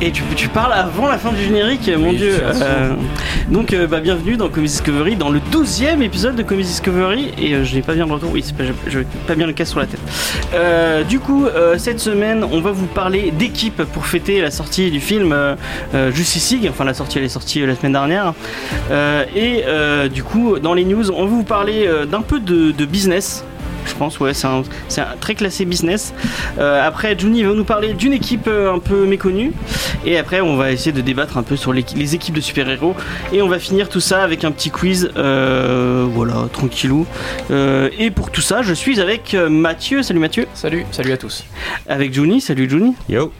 tu, tu parles avant la fin du générique, mon Oui, dieu. Euh, donc, euh, bah, bienvenue dans Comics Discovery, dans le 12e épisode de Comics Discovery. Et euh, je n'ai pas bien le retour, oui, pas, je n'ai pas bien le casque sur la tête. Du coup, cette semaine, on va vous parler d'équipe pour fêter la sortie du film Justice League. Enfin, la sortie, elle est sortie la semaine dernière. Et du coup, dans les news, on va vous parler d'un peu de, de business. Je pense, ouais, c'est un, très classé business. Euh, après, Juni va nous parler d'une équipe euh, un peu méconnue. Et après, on va essayer de débattre un peu sur les, les équipes de super-héros. Et on va finir tout ça avec un petit quiz. euh, voilà, tranquillou. Euh, et pour tout ça, je suis avec Mathieu. Salut Mathieu. Salut, salut à tous. Avec Juni. Salut Juni. Yo.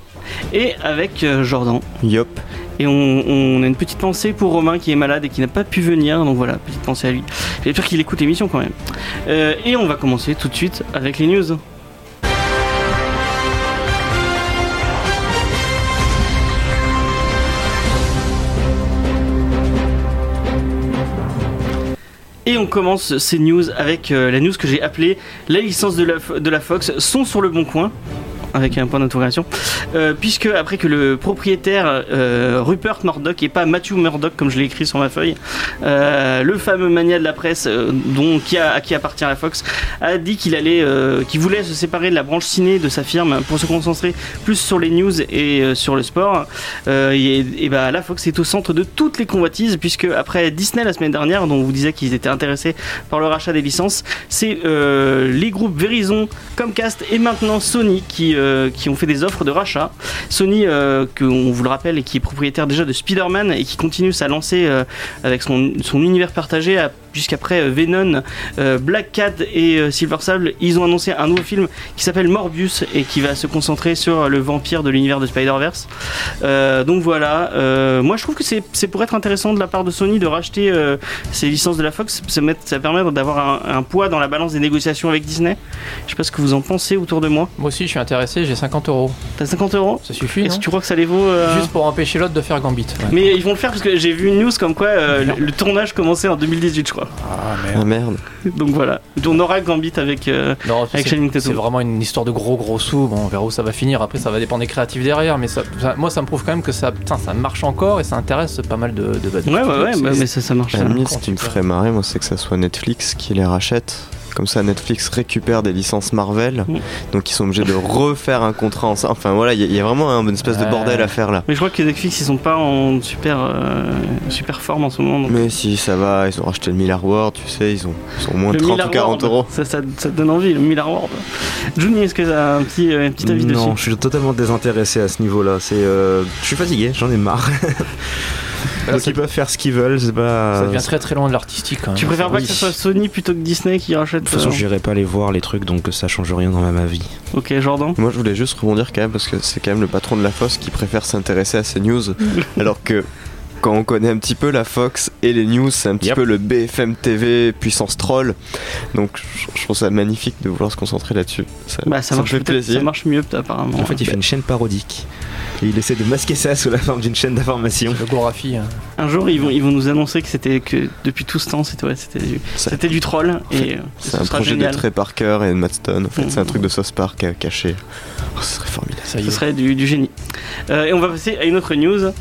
Et avec euh, Jordan. Yop. Et on, a une petite pensée pour Romain qui est malade et qui n'a pas pu venir. Donc voilà, petite pensée à lui. J'espère qu'il écoute l'émission quand même. Euh, et on va commencer tout de suite avec les news. Et on commence ces news avec euh, la news que j'ai appelée La licence de la, de la Fox sont sur le bon coin avec un point d'interrogation, euh, puisque après que le propriétaire euh, Rupert Murdoch et pas Matthew Murdoch comme je l'ai écrit sur ma feuille, euh, le fameux mania de la presse dont qui à qui appartient la Fox, a dit qu'il allait, qu'il voulait se séparer de la branche ciné de sa firme pour se concentrer plus sur les news et sur le sport. Et, et bah la Fox est au centre de toutes les convoitises, puisque après Disney la semaine dernière, dont on vous disait qu'ils étaient intéressés par le rachat des licences, c'est les groupes Verizon, Comcast et maintenant Sony qui, euh, qui ont fait des offres de rachat. Sony, euh, que on vous le rappelle, et qui est propriétaire déjà de Spider-Man et qui continue sa lancée euh, avec son, univers partagé jusqu'après euh, Venom, euh, Black Cat et euh, Silver Sable. Ils ont annoncé un nouveau film qui s'appelle Morbius et qui va se concentrer sur le vampire de l'univers de Spider-Verse. Donc voilà, moi je trouve que c'est pour être intéressant de la part de Sony de racheter ces licences de la Fox, ça, met- ça permet d'avoir un, un poids dans la balance des négociations avec Disney. Je sais pas ce que vous en pensez autour de moi. Moi aussi, je suis intéressé, j'ai 50 euros. T'as 50 euros? Ça suffit, Est-ce que tu crois que ça les vaut euh, Juste pour empêcher l'autre de faire Gambit. ouais. Mais ils vont le faire parce que j'ai vu une news comme quoi euh, le, le tournage commençait en 2018, je crois. Ah Ah merde. Donc voilà. On aura Gambit avec. euh, Non, Avec c'est- Channing Tatum. c'est vraiment une histoire de gros gros sous. Bon, on verra où ça va finir. Après, ça va dépendre des créatifs derrière. Mais ça, ça- moi, ça me prouve quand même que ça, putain, ça marche encore et ça intéresse pas mal de, de. Ouais, ouais, ouais, bah, mais ça, ça marche. Ça. la limite, ce quand qui me ferait marrer, moi, c'est que ça soit Netflix qui les rachète. Comme ça, Netflix récupère des licences Marvel, Mm. donc ils sont obligés de refaire un contrat ensemble. Enfin voilà, il y, a- il y a vraiment un- une espèce de bordel à faire là. Mais je crois que Netflix ils sont pas en super euh, super forme en ce moment. donc- Mais si ça va, ils ont racheté le Miller World, tu sais, ils ont, ils ont au moins Le 30 Miller ou 40 World, euros. Ça, ça, ça te donne envie, le Miller World. Juni, est-ce que tu as un petit, euh, un petit avis non, dessus je suis totalement désintéressé à ce niveau-là. C'est, euh, je suis fatigué, j'en ai marre. Donc ils peuvent faire ce qu'ils veulent, c'est pas. ça devient très très loin de l'artistique. quand même. Tu préfères pas oui. que ce soit Sony plutôt que Disney qui rachète De toute façon, euh, j'irai pas les voir les trucs, donc ça change rien dans ma, ma vie. Ok, Jordan. Moi, je voulais juste rebondir quand même parce que c'est quand même le patron de la Fox qui préfère s'intéresser à ces news, alors que quand on connaît un petit peu la Fox et les news, c'est un petit Yep. peu le BFM TV puissance troll. Donc, je, je trouve ça magnifique de vouloir se concentrer là-dessus. Ça, Bah, ça, marche fait plaisir. ça marche mieux apparemment. En fait, il fait une chaîne parodique. Et il essaie de masquer ça sous la forme d'une chaîne d'information. Hein. Un jour, ils vont, ils vont nous annoncer que c'était que depuis tout ce temps, c'était ouais, c'était du, c'était du troll et euh, C'est ce un sera projet génial. de Trey Parker et de Matt Stone. En fait, c'est un Mhm. truc de South Park caché. Oh, ce serait formidable. Ça Ce serait du, du génie. Euh, et on va passer à une autre news.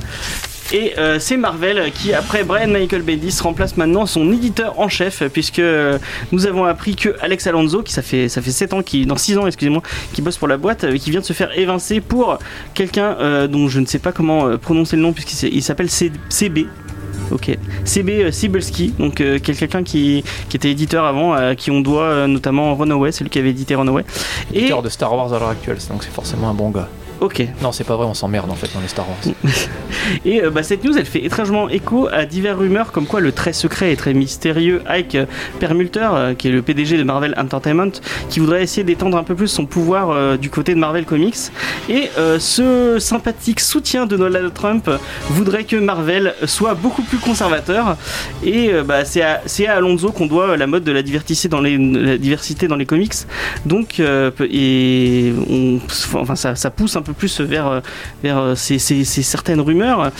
Et euh, c'est Marvel qui, après Brian Michael Bendis, remplace maintenant son éditeur en chef, puisque euh, nous avons appris que Alex Alonso, qui ça fait ça fait 7 ans, qui dans 6 ans, excusez-moi, qui bosse pour la boîte, euh, qui vient de se faire évincer pour quelqu'un dont je ne sais pas comment prononcer le nom, puisqu'il s'appelle CB. Ok, CB Sibelski, donc quel- quelqu'un qui, qui était éditeur avant, qui on doit euh, notamment Runaway, c'est lui qui avait édité Runaway. Éditeur de Star Wars à l'heure actuelle, donc c'est forcément un bon gars. Ok. Non, c'est pas vrai, on s'emmerde en fait dans les Star Wars. Et euh, bah, cette news, elle fait étrangement écho à divers rumeurs comme quoi le très secret et très mystérieux Ike Perlmutter, euh, qui est le PDG de Marvel Entertainment, qui voudrait essayer d'étendre un peu plus son pouvoir euh, du côté de Marvel Comics. Et euh, ce sympathique soutien de Donald Trump voudrait que Marvel soit beaucoup plus conservateur. Et euh, bah, c'est à, à Alonso qu'on doit la mode de la diversité dans les, la diversité dans les comics. Donc, euh, et on, enfin, ça, ça pousse un peu plus vers, euh, vers euh, ces, ces- certaines rumeurs.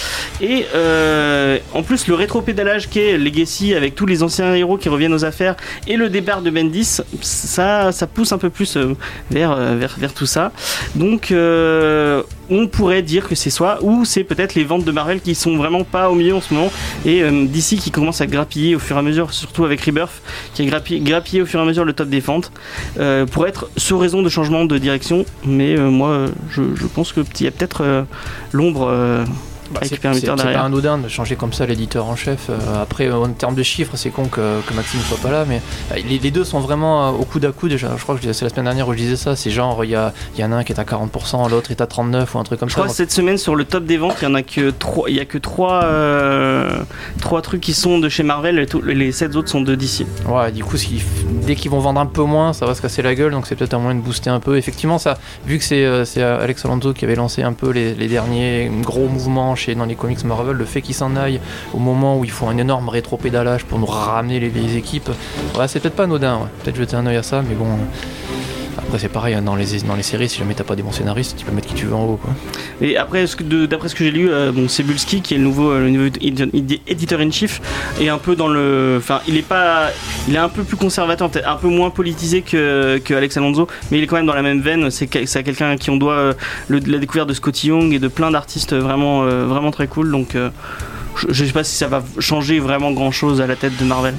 Et euh, en plus, le rétro-pédalage qu'est Legacy avec tous les anciens héros qui reviennent aux affaires et le départ de Bendis, ça, ça pousse un peu plus vers, vers, vers tout ça. Donc, on pourrait dire que c'est soit, ou c'est peut-être les ventes de Marvel qui sont vraiment pas au milieu en ce moment, et d'ici qui commence à grappiller au fur et à mesure, surtout avec Rebirth, qui a grappillé, au fur et à mesure le top des ventes, pour être sous raison de changement de direction. Mais moi, je, je pense qu'il y a peut-être euh, l'ombre. Avec c'est Perlmutter c'est- derrière. pas anodin de changer comme ça l'éditeur en chef. Euh, après, en termes de chiffres, c'est con que, que Maxime soit pas là, mais euh, les, les deux sont vraiment euh, au coup d'à coup déjà. Je crois que je c'est la semaine dernière où je disais ça. C'est genre, il y, a, y en a un qui est à 40%, l'autre est à 39% ou un truc comme Je ça. crois que cette semaine sur le top des ventes, il y en a que trois, il y a que trois, euh, trois trucs qui sont de chez Marvel, et tout- les sept autres sont de DC. Ouais, du coup, dès qu'ils vont vendre un peu moins, ça va se casser la gueule, donc c'est peut-être un moyen de booster un peu. Effectivement, ça, vu que c'est c'est Alex Alonso qui avait lancé un peu les, les derniers gros mouvements chez, dans les comics Marvel, le fait qu'il s'en aille au moment où il faut un énorme rétro-pédalage pour nous ramener les vieilles équipes, ouais, c'est peut-être pas anodin. Peut-être jeter un œil à ça, mais bon. Après, c'est pareil, hein, dans les, dans les séries, si jamais t'as pas des bons scénaristes, tu peux mettre qui tu veux en haut. Quoi. Et après, d'après ce que j'ai lu, euh, bon, Cebulski, qui est le nouveau, euh, le nouveau éditeur in chief, est un peu dans le, enfin, il est pas, il est un peu plus conservateur, peut-être un peu moins politisé que, que Alex Alonso, mais il est quand même dans la même veine. C'est quelqu'un à qui on doit euh, le- la découverte de Scotty Young et de plein d'artistes vraiment, euh, vraiment très cool. Donc, euh, je, je sais pas si ça va changer vraiment grand chose à la tête de Marvel.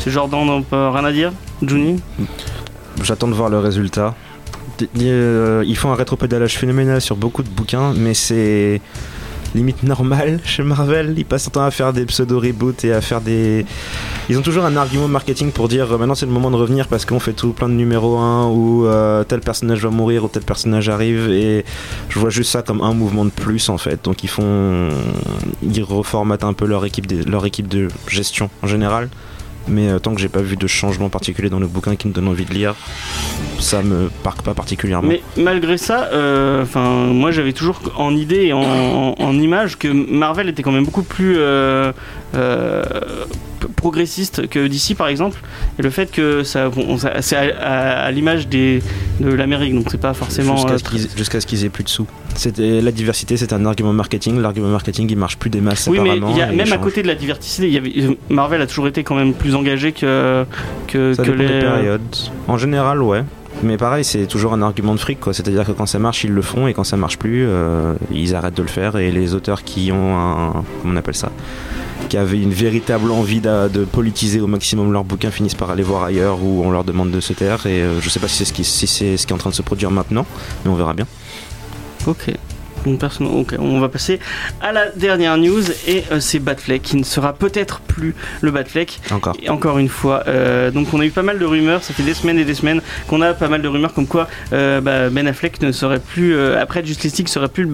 C'est Jordan, donc, euh, rien à dire, Juni. J'attends de voir le résultat. Euh, Ils font un rétropédalage phénoménal sur beaucoup de bouquins, mais c'est limite normal chez Marvel. Ils passent leur temps à faire des pseudo-reboots et à faire des. Ils ont toujours un argument marketing pour dire euh, maintenant c'est le moment de revenir parce qu'on fait tout plein de numéro 1 ou euh, tel personnage va mourir ou tel personnage arrive et je vois juste ça comme un mouvement de plus en fait. Donc ils font. Ils reformatent un peu leur équipe, de- leur équipe de gestion en général. Mais euh, tant que j'ai pas vu de changement particulier dans le bouquin qui me donne envie de lire, ça me parque pas particulièrement. Mais malgré ça, euh, enfin, moi j'avais toujours en idée et en, en, image que Marvel était quand même beaucoup plus euh, progressiste que DC par exemple. Et le fait que ça, bon, ça- c'est à, à- à l'image des de l'Amérique, donc c'est pas forcément. Jusqu'à euh, ce qu'ils aient plus de sous. La diversité, c'est un argument marketing. L'argument marketing, il marche plus des masses oui, mais y a, même à côté de la diversité, il y avait, Marvel a toujours été quand même plus engagé que que, ça que dépend les. des périodes. En général, ouais. Mais pareil, c'est toujours un argument de fric, quoi. C'est-à-dire que quand ça marche, ils le font, et quand ça marche plus, euh, ils arrêtent de le faire. Et les auteurs qui ont un, comment on appelle ça, qui avaient une véritable envie de politiser au maximum leur bouquin, finissent par aller voir ailleurs où on leur demande de se taire. Et euh, je sais pas si c'est ce si c'est ce qui est en train de se produire maintenant, mais on verra bien. Ok. Donc, personne- ok, on va passer à la dernière news et euh, c'est Batfleck qui ne sera peut-être plus le Batfleck. Encore. Et encore une fois, euh, donc on a eu pas mal de rumeurs, ça fait des semaines et des semaines qu'on a pas mal de rumeurs comme quoi euh, bah, Ben Affleck ne serait plus, après Justice League, serait plus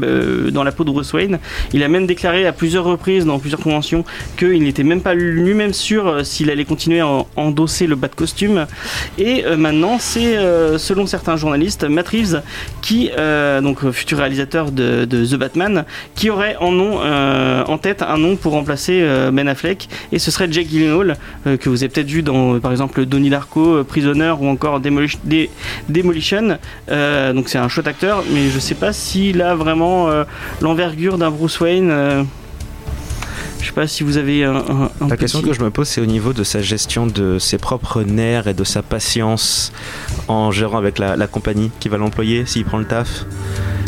dans la peau de Bruce Wayne. Il a même déclaré à plusieurs reprises, dans plusieurs conventions, qu'il n'était même pas lui-même sûr s'il allait continuer à en- endosser le bat costume. Et maintenant, c'est selon certains journalistes, Matt Reeves, qui, donc futur réalisateur de, de The Batman, qui aurait en nom, euh, en tête un nom pour remplacer euh, Ben Affleck, et ce serait Jake Gyllenhaal, euh, que vous avez peut-être vu dans, par exemple, Donnie Darko, Prisoner ou encore Demolish- Dé- Demolition. Donc c'est un chouette acteur, mais je sais pas s'il a vraiment l'envergure d'un Bruce Wayne. je sais pas si vous avez un. un- un La question que je me pose, c'est au niveau de sa gestion de ses propres nerfs et de sa patience en gérant avec la, la compagnie qui va l'employer s'il prend le taf.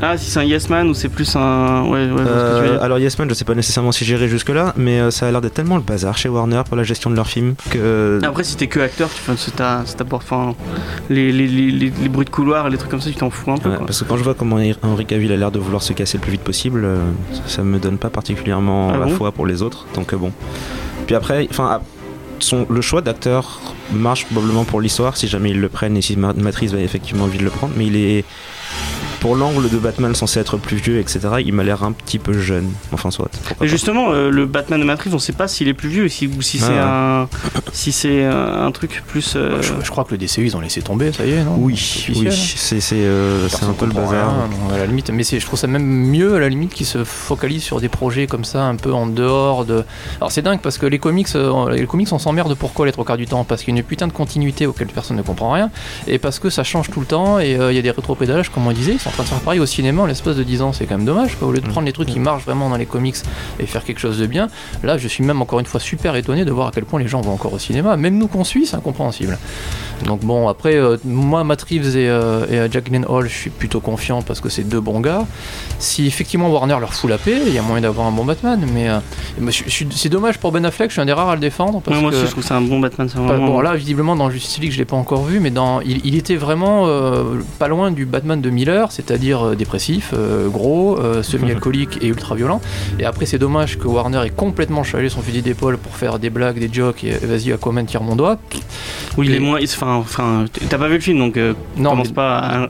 Ah, si c'est un Yes Man ou c'est plus un. Ouais, ouais, Euh, alors Yes Man, je sais pas nécessairement si gérer jusque là, mais euh, ça a l'air d'être tellement le bazar chez Warner pour la gestion de leurs films que Après, si t'es que acteur, tu fais, c'est ta, c'est ta porte- enfin, les, les, les, bruits de couloir, les trucs comme ça, tu t'en fous un peu. Ouais, quoi. parce que quand je vois comment Henry Cavill a l'air de vouloir se casser le plus vite possible, euh, ça me donne pas particulièrement Ah la bon? foi pour les autres. Donc euh, bon. Puis après, enfin, ah, son, le choix d'acteur marche probablement pour l'histoire si jamais ils le prennent et si Ma- Matrice va effectivement envie de le prendre, mais il est pour l'angle de Batman censé être plus vieux, etc., il m'a l'air un petit peu jeune. Enfin, soit. Et justement, euh, le Batman de Matrix, on sait pas s'il est plus vieux ou si, ou si c'est Ah, un, si c'est un, un truc plus. euh, Je, je crois que le DCU, ils ont laissé tomber, ça y est, non? Oui, C'est oui, officiel. c'est euh, un peu le bazar. rien, à la limite, mais je trouve ça même mieux à la limite qu'ils se focalisent sur des projets comme ça, un peu en dehors de. Alors c'est dingue parce que les comics, euh, les comics, on s'emmerde pourquoi les trois quarts du temps? Parce qu'il y a une putain de continuité auquel personne ne comprend rien, et parce que ça change tout le temps, et euh, il y a des rétropédalages, comme on disait, ils sont en train de faire pareil au cinéma en l'espace de 10 ans, c'est quand même dommage. Quoi. Au lieu de Mm. prendre les trucs qui marchent vraiment dans les comics et faire quelque chose de bien, là je suis même encore une fois super étonné de voir à quel point les gens vont encore au cinéma. Même nous qu'on suit, c'est incompréhensible. Donc bon, après, euh, moi, Matt Reeves et, euh, et, euh, Jack Gyllenhaal, je suis plutôt confiant parce que c'est deux bons gars. Si effectivement Warner leur fout la paix, il y a moyen d'avoir un bon Batman. Mais euh, c'est dommage pour Ben Affleck, je suis un des rares à le défendre. Parce ouais, moi que, aussi, je trouve que c'est un bon Batman. pas- vraiment- bon, là, visiblement, dans Justice League, je l'ai pas encore vu, mais dans, il, il était vraiment pas loin du Batman de Miller, c'est-à-dire dépressif, gros, semi-alcoolique et ultra violent. Et après, c'est dommage que Warner ait complètement chalé son fusil d'épaule pour faire des blagues, des jokes, et vas-y, Aquaman, tire mon doigt. Oui, il est moins. Enfin, enfin, t'as pas vu le film donc euh, Non, commence mais- pas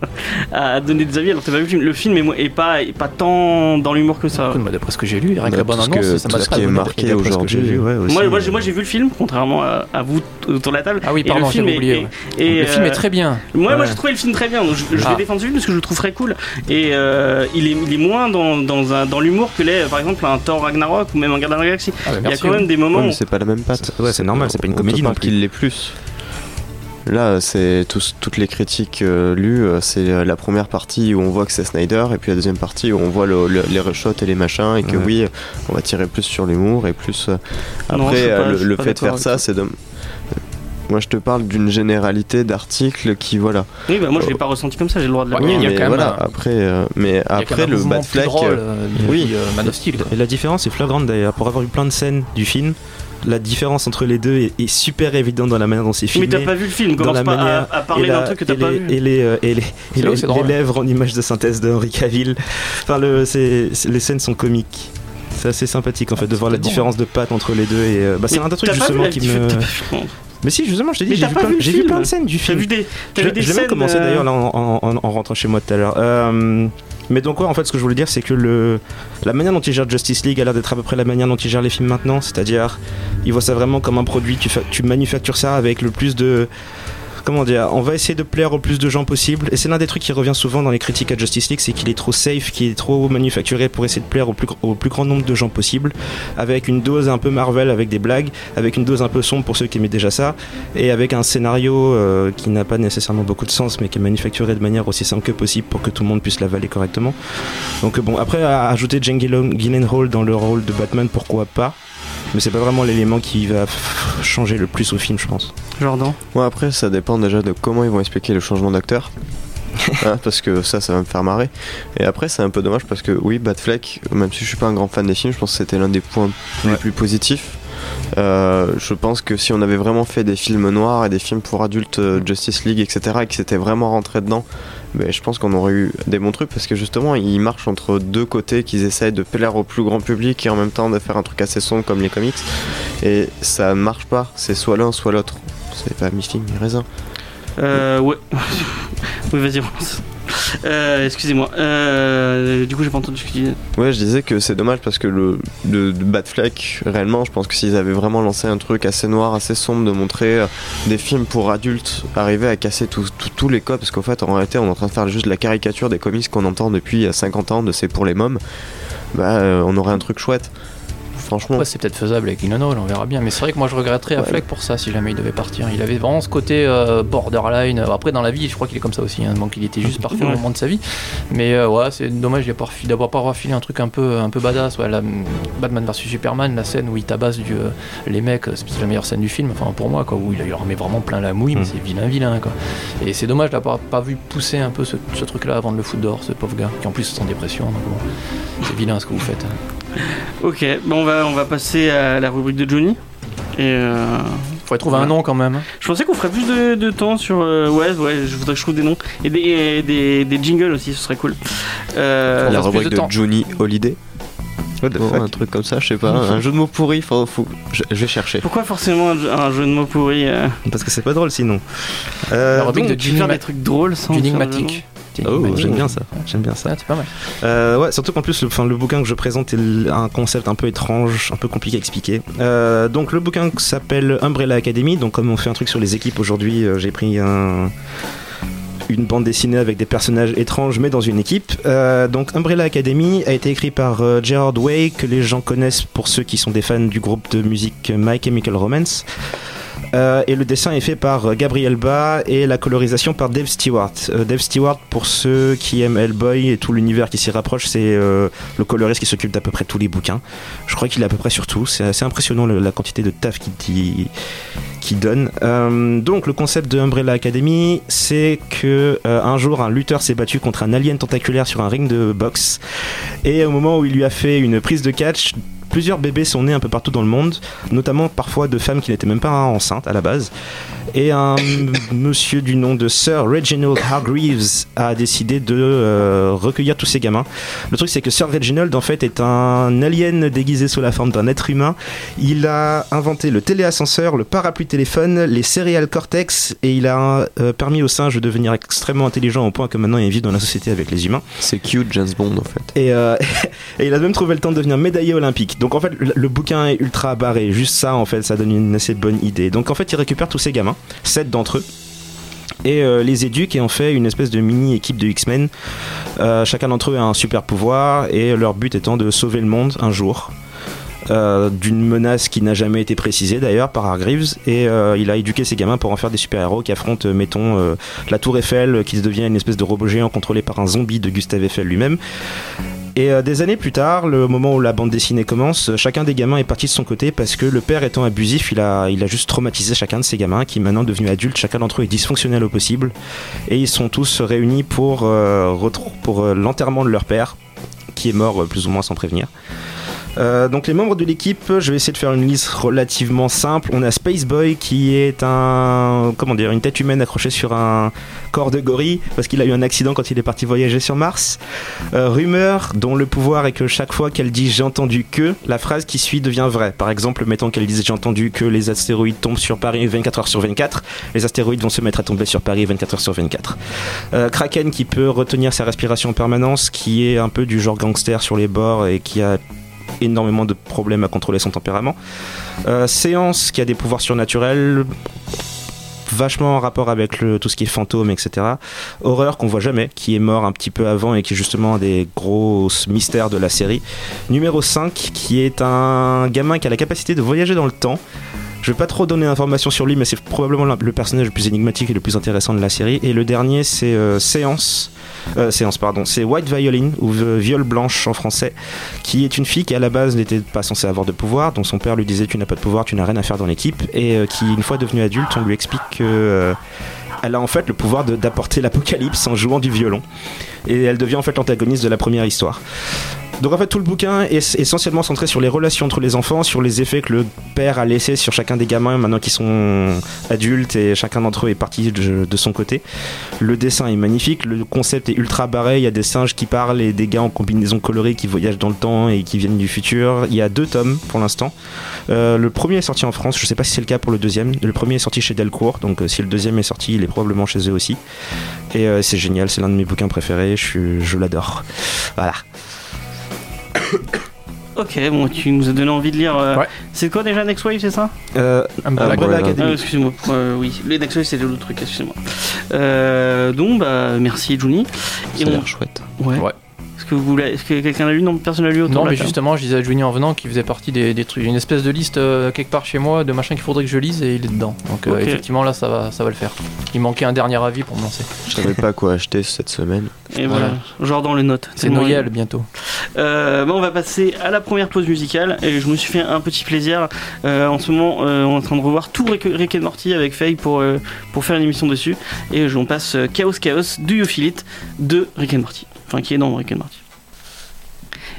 à, à donner des avis alors t'as pas vu le film. Le film est, pas, est pas tant dans l'humour que ça. Écoute, moi, D'après ce que j'ai lu, rien que Bah, la tout ce bande-annonce, que- ça m'a ce pas qui est marqué ce j'ai aujourd'hui. ouais, Moi, moi, euh, j'ai, moi, j'ai vu le film, contrairement à, à vous autour de la table. Ah oui, pardon, film est- oublié. et- ouais. et, le film euh, est très bien. Moi, moi Ouais. j'ai trouvé le film très bien, donc je, je Ah. vais défendre celui parce que je le trouve très cool. Et euh, il, est, il est moins dans, dans, un- dans l'humour que l'est, par exemple, un Thor Ragnarok ou même un Gardien de la Galaxie. Ah, bah, Il y a quand même oui. des moments Ouais, où mais c'est pas la même patte. Ouais, c'est normal, c'est pas une comédie non plus. qu'il l'ait plus. Là, c'est toutes les critiques euh, lues, euh, c'est euh, la première partie où on voit que c'est Snyder, et puis la deuxième partie où on voit le- le- les reshots et les machins, et que Ouais. oui, on va tirer plus sur l'humour, et plus. euh, Non, Après, pas- le, le fait de faire ça, c'est de. Moi, je te parle d'une généralité d'articles qui, voilà. Oui, bah moi je l'ai pas ressenti comme ça, j'ai le droit de Ouais, y a mais quand même voilà, un- après, euh, mais Il y a quand après le Bad Flag. drôle, oui. euh, Man of Steel. Et la différence est flagrante d'ailleurs. Pour avoir vu plein de scènes du film, la différence entre les deux est, est super évidente dans la manière dont c'est filmé. Mais t'as pas vu le film, dans commence la pas manière à, à parler d'un truc que t'as pas les, vu. Et les, euh, et les, et les- les lèvres en image de synthèse de Henry Cavill. Enfin, le, les scènes sont comiques. C'est assez sympathique en fait de voir la bon. différence de patte entre les deux. Et euh, bah, c'est un des trucs justement qui me. Mais si, justement, je t'ai dit, j'ai vu, plein, vu le j'ai vu film plein de scènes du film. vu des, t'as Je, vu des même commencé euh, d'ailleurs là en, en- en- en rentrant chez moi tout à l'heure. Euh, mais donc ouais, en fait, ce que je voulais dire, c'est que le, la manière dont il gère Justice League a l'air d'être à peu près la manière dont il gère les films maintenant. C'est-à-dire, il voit ça vraiment comme un produit. Tu, tu manufactures ça avec le plus de on va essayer de plaire au plus de gens possible. Et c'est l'un des trucs qui revient souvent dans les critiques à Justice League, c'est qu'il est trop safe, qu'il est trop manufacturé pour essayer de plaire au plus, grand nombre de gens possible, avec une dose un peu Marvel, avec des blagues, avec une dose un peu sombre pour ceux qui aimaient déjà ça, et avec un scénario euh, qui n'a pas nécessairement beaucoup de sens, mais qui est manufacturé de manière aussi simple que possible pour que tout le monde puisse l'avaler correctement. Donc bon, après, à ajouter Jane Gyllen- Gyllenhaal dans le rôle de Batman, pourquoi pas? Mais c'est pas vraiment l'élément qui va changer le plus au film, je pense. Jordan. Moi après ça dépend déjà de comment ils vont expliquer le changement d'acteur. Hein, parce que ça, ça va me faire marrer. Et après, c'est un peu dommage parce que oui, Batfleck, même si je suis pas un grand fan des films, je pense que c'était l'un des points les Ouais. plus positifs. Euh, je pense que si on avait vraiment fait des films noirs et des films pour adultes, euh, Justice League, etc., et que c'était vraiment rentré dedans, mais je pense qu'on aurait eu des bons trucs parce que justement, ils marchent entre deux côtés, qu'ils essayent de plaire au plus grand public et en même temps de faire un truc assez sombre comme les comics. Et ça marche pas, c'est soit l'un, soit l'autre. C'est pas mi-figue, mi-raisin. Euh, ouais. oui, vas-y. Euh, excusez-moi. Euh, du coup, j'ai pas entendu ce que tu disais. Ouais, je disais que c'est dommage parce que le, le Batfleck, réellement, je pense que s'ils avaient vraiment lancé un truc assez noir, assez sombre, de montrer euh, des films pour adultes, arriver à casser tous les codes, parce qu'en fait, en réalité, on est en train de faire juste la caricature des comics qu'on entend depuis euh, 50 ans de c'est pour les mômes, bah, euh, on aurait un truc chouette. Franchement. C'est peut-être faisable avec Gyllenhaal, on verra bien. Mais c'est vrai que moi je regretterais Ouais. Affleck pour ça si jamais il devait partir. Il avait vraiment ce côté euh, borderline. Après, dans la vie, je crois qu'il est comme ça aussi. hein. Donc il était juste parfait au moment de sa vie. Mais euh, ouais, c'est dommage d'avoir pas avoir filé un truc un peu, un peu badass. Ouais, la, Batman vs Superman, la scène où il tabasse du, euh, les mecs, c'est la meilleure scène du film. Enfin, pour moi, quoi. Où il, leur met vraiment plein la mouille, mais Mm. c'est vilain, vilain, quoi. Et c'est dommage d'avoir pas vu pousser un peu ce, ce truc-là avant de le foutre dehors, ce pauvre gars. Qui en plus est en dépression. Donc bon, c'est vilain ce que vous faites. Ok, bon, on va, on va passer à la rubrique de Johnny. Et euh, Faudrait trouver un nom quand même. hein. je pensais qu'on ferait plus de, de temps sur. euh, ouais, ouais, je voudrais que je trouve des noms. Et des, et des, des jingles aussi, ce serait cool. Euh, la rubrique de. Johnny Holiday, Oh, un truc comme ça, je sais pas, un jeu de mots pourri, faut, faut- je, je vais chercher. pourquoi forcément un, jeu- un jeu de mots pourri euh, Parce que c'est pas drôle sinon. Euh, La rubrique donc, de Tu faire des trucs drôles sans. du Oh, j'aime bien ça. J'aime bien ça. Ah, c'est pas mal. Euh, ouais, surtout qu'en plus, le, bouquin que je présente est un concept un peu étrange, un peu compliqué à expliquer. Euh, donc, le bouquin s'appelle Umbrella Academy. Donc, comme on fait un truc sur les équipes aujourd'hui, euh, j'ai pris un- une bande dessinée avec des personnages étranges, mais dans une équipe. Euh, donc, Umbrella Academy a été écrit par euh, Gerard Way, que les gens connaissent pour ceux qui sont des fans du groupe de musique My Chemical Romance. Euh, et le dessin est fait par euh, Gabriel Ba et la colorisation par Dave Stewart. Euh, Dave Stewart, pour ceux qui aiment Hellboy et tout l'univers qui s'y rapproche, c'est le coloriste qui s'occupe d'à peu près tous les bouquins. Je crois qu'il est à peu près sur tout. C'est assez impressionnant la quantité de taf qu'il qu'il donne. Donc le concept de Umbrella Academy, c'est que un jour un lutteur s'est battu contre un alien tentaculaire sur un ring de boxe et au moment où il lui a fait une prise de catch, plusieurs bébés sont nés un peu partout dans le monde, notamment parfois de femmes qui n'étaient même pas enceintes à la base. Et un monsieur du nom de Sir Reginald Hargreaves a décidé de euh, recueillir tous ces gamins. Le truc c'est que Sir Reginald en fait est un alien déguisé sous la forme d'un être humain. Il a inventé le téléascenseur, le parapluie téléphone, les céréales cortex et il a euh, permis aux singes de devenir extrêmement intelligents au point que maintenant ils vivent dans la société avec les humains. C'est cute, James Bond en fait. Et, euh, et il a même trouvé le temps de devenir médaillé olympique. Donc en fait, le, bouquin est ultra barré. Juste ça, en fait, ça donne une assez bonne idée. Donc en fait, il récupère tous ces gamins, sept d'entre eux. Et euh, les éduque et en fait une espèce de mini équipe de X-Men. Euh, chacun d'entre eux a un super pouvoir et leur but étant de sauver le monde un jour. euh, d'une menace qui n'a jamais été précisée d'ailleurs par Hargreaves et il a éduqué ses gamins pour en faire des super-héros qui affrontent mettons la tour Eiffel qui devient une espèce de robot géant contrôlé par un zombie de Gustave Eiffel lui-même et euh, des années plus tard, le moment où la bande dessinée commence, euh, chacun des gamins est parti de son côté parce que le père étant abusif, il a, juste traumatisé chacun de ses gamins qui maintenant devenus adultes, chacun d'entre eux est dysfonctionnel au possible et ils sont tous réunis pour, euh, pour l'enterrement de leur père qui est mort plus ou moins sans prévenir. Euh, donc les membres de l'équipe, je vais essayer de faire une liste relativement simple. On a Space Boy qui est un comment dire une tête humaine accrochée sur un corps de gorille parce qu'il a eu un accident quand il est parti voyager sur Mars. Euh, Rumeur dont le pouvoir est que chaque fois qu'elle dit j'ai entendu que, la phrase qui suit devient vraie. Par exemple, mettons qu'elle dise j'ai entendu que les astéroïdes tombent sur Paris 24 heures sur 24, les astéroïdes vont se mettre à tomber sur Paris 24 heures sur 24. Euh, Kraken qui peut retenir sa respiration en permanence, qui est un peu du genre gangster sur les bords et qui a énormément de problèmes à contrôler son tempérament. Euh, Séance qui a des pouvoirs surnaturels vachement en rapport avec tout ce qui est fantôme, etc. Horreur qu'on voit jamais, qui est mort un petit peu avant et qui est justement un des gros mystères de la série. Numéro 5, qui est un gamin qui a la capacité de voyager dans le temps. Je vais pas trop donner d'informations sur lui, mais c'est probablement le personnage le plus énigmatique et le plus intéressant de la série. Et le dernier, c'est euh, Séance. Euh, séance, pardon. C'est White Violin, ou Viole Blanche en français, qui est une fille qui à la base n'était pas censée avoir de pouvoir, dont son père lui disait Tu n'as pas de pouvoir, tu n'as rien à faire dans l'équipe, et euh, qui, une fois devenue adulte, on lui explique que. elle a en fait le pouvoir d'apporter l'apocalypse en jouant du violon. Et elle devient en fait l'antagoniste de la première histoire. Donc en fait tout le bouquin est essentiellement centré sur les relations entre les enfants, sur les effets que le père a laissés sur chacun des gamins maintenant qu'ils sont adultes et chacun d'entre eux est parti de, son côté. Le dessin est magnifique, le concept est ultra barré, il y a des singes qui parlent et des gars en combinaison colorée qui voyagent dans le temps et qui viennent du futur. Il y a deux tomes pour l'instant. Euh, le premier est sorti en France, je sais pas si c'est le cas pour le deuxième. Le premier est sorti chez Delcourt, donc euh, si le deuxième est sorti, il est probablement chez eux aussi. Et euh, c'est génial, c'est l'un de mes bouquins préférés, je, je l'adore. Voilà. Ok, bon, tu nous as donné envie de lire. euh, Ouais. C'est quoi déjà Next Wave, c'est ça? Euh, Umbrella Umbrella Academy. Ah, Excuse-moi, euh, oui, les Next Wave c'était l'autre truc, excusez-moi. Euh, donc, bah, merci Juni. Ça Et a on- l'air chouette. Ouais. Ouais. Est-ce que, vous l'avez- est-ce que quelqu'un l'a lu Non, personne l'a lu autour Non, mais justement, je disais à Juni en venant qu'il faisait partie des, des trucs. Une espèce de liste euh, quelque part chez moi de machins qu'il faudrait que je lise et il est dedans. Donc, euh, effectivement, là, ça va, ça va le faire. Il manquait un dernier avis pour me lancer. Je savais pas quoi acheter cette semaine. Et voilà, genre dans les notes. C'est Noël bientôt. Euh, bon, on va passer à la première pause musicale et je me suis fait un petit plaisir. Euh, en ce moment, euh, on est en train de revoir tout Rick, Rick and Morty avec Faye pour, euh, pour faire une émission dessus. Et on passe Chaos Chaos Do You Feel It de Rick and Morty. Enfin, qui est dans Rick and Morty.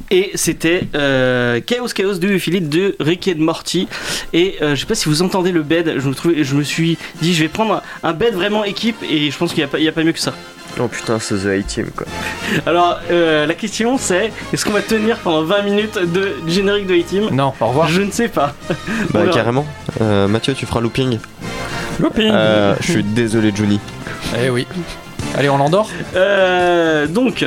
Et c'était euh, Chaos Chaos Do You Feel It de Rick and Morty. Et euh, je sais pas si vous entendez le bed. Je me, trouvais, je me suis dit, je vais prendre un, bed vraiment équipe et je pense qu'il n'y a, pas- il y a pas mieux que ça. Oh putain, c'est The A-Team quoi. Alors, euh, la question c'est est-ce qu'on va tenir pendant 20 minutes de générique de A-Team Non, au revoir. Je ne sais pas. Bah carrément. Euh, Mathieu, tu feras looping. Looping. Euh, je suis désolé, Juni. Eh oui. Allez, on l'endort Euh, donc,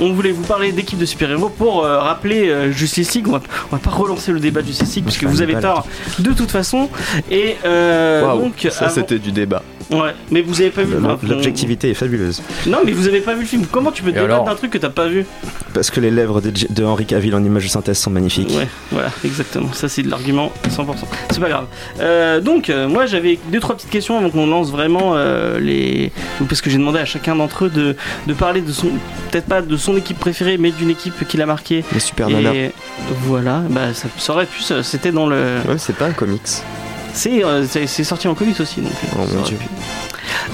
on voulait vous parler d'équipe de super-héros pour euh, rappeler euh, Justice League. On va, on va pas relancer le débat de Justice League vous avez tort de toute façon. Et euh, donc, ça avant- c'était du débat. Ouais, mais vous avez pas vu. enfin, L'objectivité est fabuleuse. Non, mais vous avez pas vu le film. Comment tu peux débattre alors d'un truc que t'as pas vu? Parce que les lèvres de, Henry Cavill en image de synthèse sont magnifiques. Ouais, voilà, exactement. Ça, c'est de l'argument 100%. C'est pas grave. Euh, donc, euh, moi, j'avais deux, trois petites questions avant qu'on lance vraiment euh, les. Parce que j'ai demandé à chacun d'entre eux de, de parler de son. Peut-être pas de son équipe préférée, mais d'une équipe qui l'a marqué. Les super. Et voilà, bah, ça, ça aurait pu. C'était dans le. Ouais, c'est pas un comics. C'est euh, c'est- sorti en comics aussi. Donc, euh, Oh mon Dieu.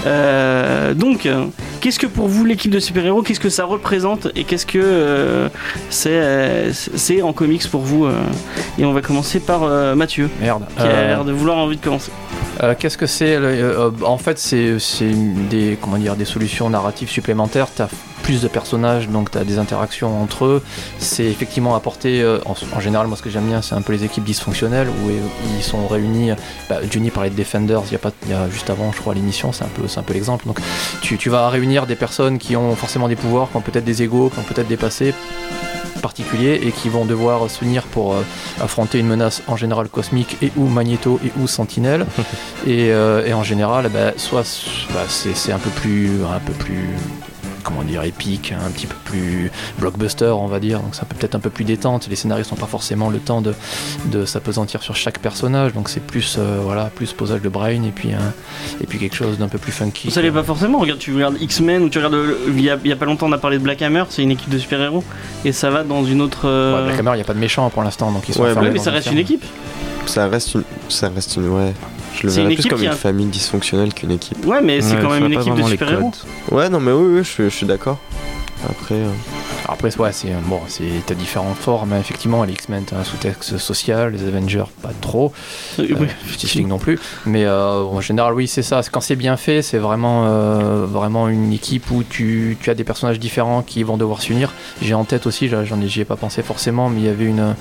Euh, donc, qu'est-ce que pour vous l'équipe de super-héros, qu'est-ce que ça représente et qu'est-ce que euh, c'est en comics pour vous Et on va commencer par Mathieu, Merde. qui a l'air de vouloir envie de commencer. Euh, Qu'est-ce que c'est euh, En fait, c'est des comment dire des solutions narratives supplémentaires. Plus de personnages, donc t'as des interactions entre eux. C'est effectivement apporté. euh, en, en général, moi, ce que j'aime bien, c'est un peu les équipes dysfonctionnelles où euh, ils sont réunis. Bah, Johnny parlait de Defenders. Il y a pas, il y a juste avant, je crois, l'émission. C'est un peu, c'est un peu l'exemple. Donc, tu, tu vas réunir des personnes qui ont forcément des pouvoirs, qui ont peut-être des égaux, qui ont peut-être des passés particuliers et qui vont devoir s'unir pour euh, affronter une menace en général cosmique et ou magnéto et ou sentinelle et, euh, et en général bah, soit bah, c'est c'est un peu plus un peu plus comment dire épique un petit peu plus blockbuster on va dire donc c'est un peu- peut-être un peu plus détente les scénaristes n'ont pas forcément le temps de, de s'apesantir sur chaque personnage donc c'est plus euh, voilà plus posage de brain et puis et puis quelque chose d'un peu plus funky Ça l'est pas forcément. Regarde, tu regardes X-Men ou tu regardes. le- Il y, a, il y a pas longtemps, on a parlé de Black Hammer, c'est une équipe de super-héros et ça va dans une autre. euh, Ouais, Black Hammer, il n'y a pas de méchant pour l'instant donc ils sont Ouais, mais ça reste une équipe. Ça reste une. Ça reste une. Ouais. Je le C'est verrais une plus équipe comme une a- famille dysfonctionnelle qu'une équipe. Ouais, mais c'est Ouais, quand même une équipe de super-héros. Ouais, non, mais oui, oui, je, suis- je suis d'accord. Après. euh, Après, ouais, c'est bon, c'est différentes formes. hein. Effectivement, les X-Men, un sous-texte social, les Avengers, pas trop. Euh, Euh, oui. Justice League non plus. Mais euh, en général, oui, c'est ça. Quand c'est bien fait, c'est vraiment, euh, vraiment une équipe où tu, tu as des personnages différents qui vont devoir s'unir. J'ai en tête aussi, là, j'en ai, j'y ai pas pensé forcément, mais il y avait une,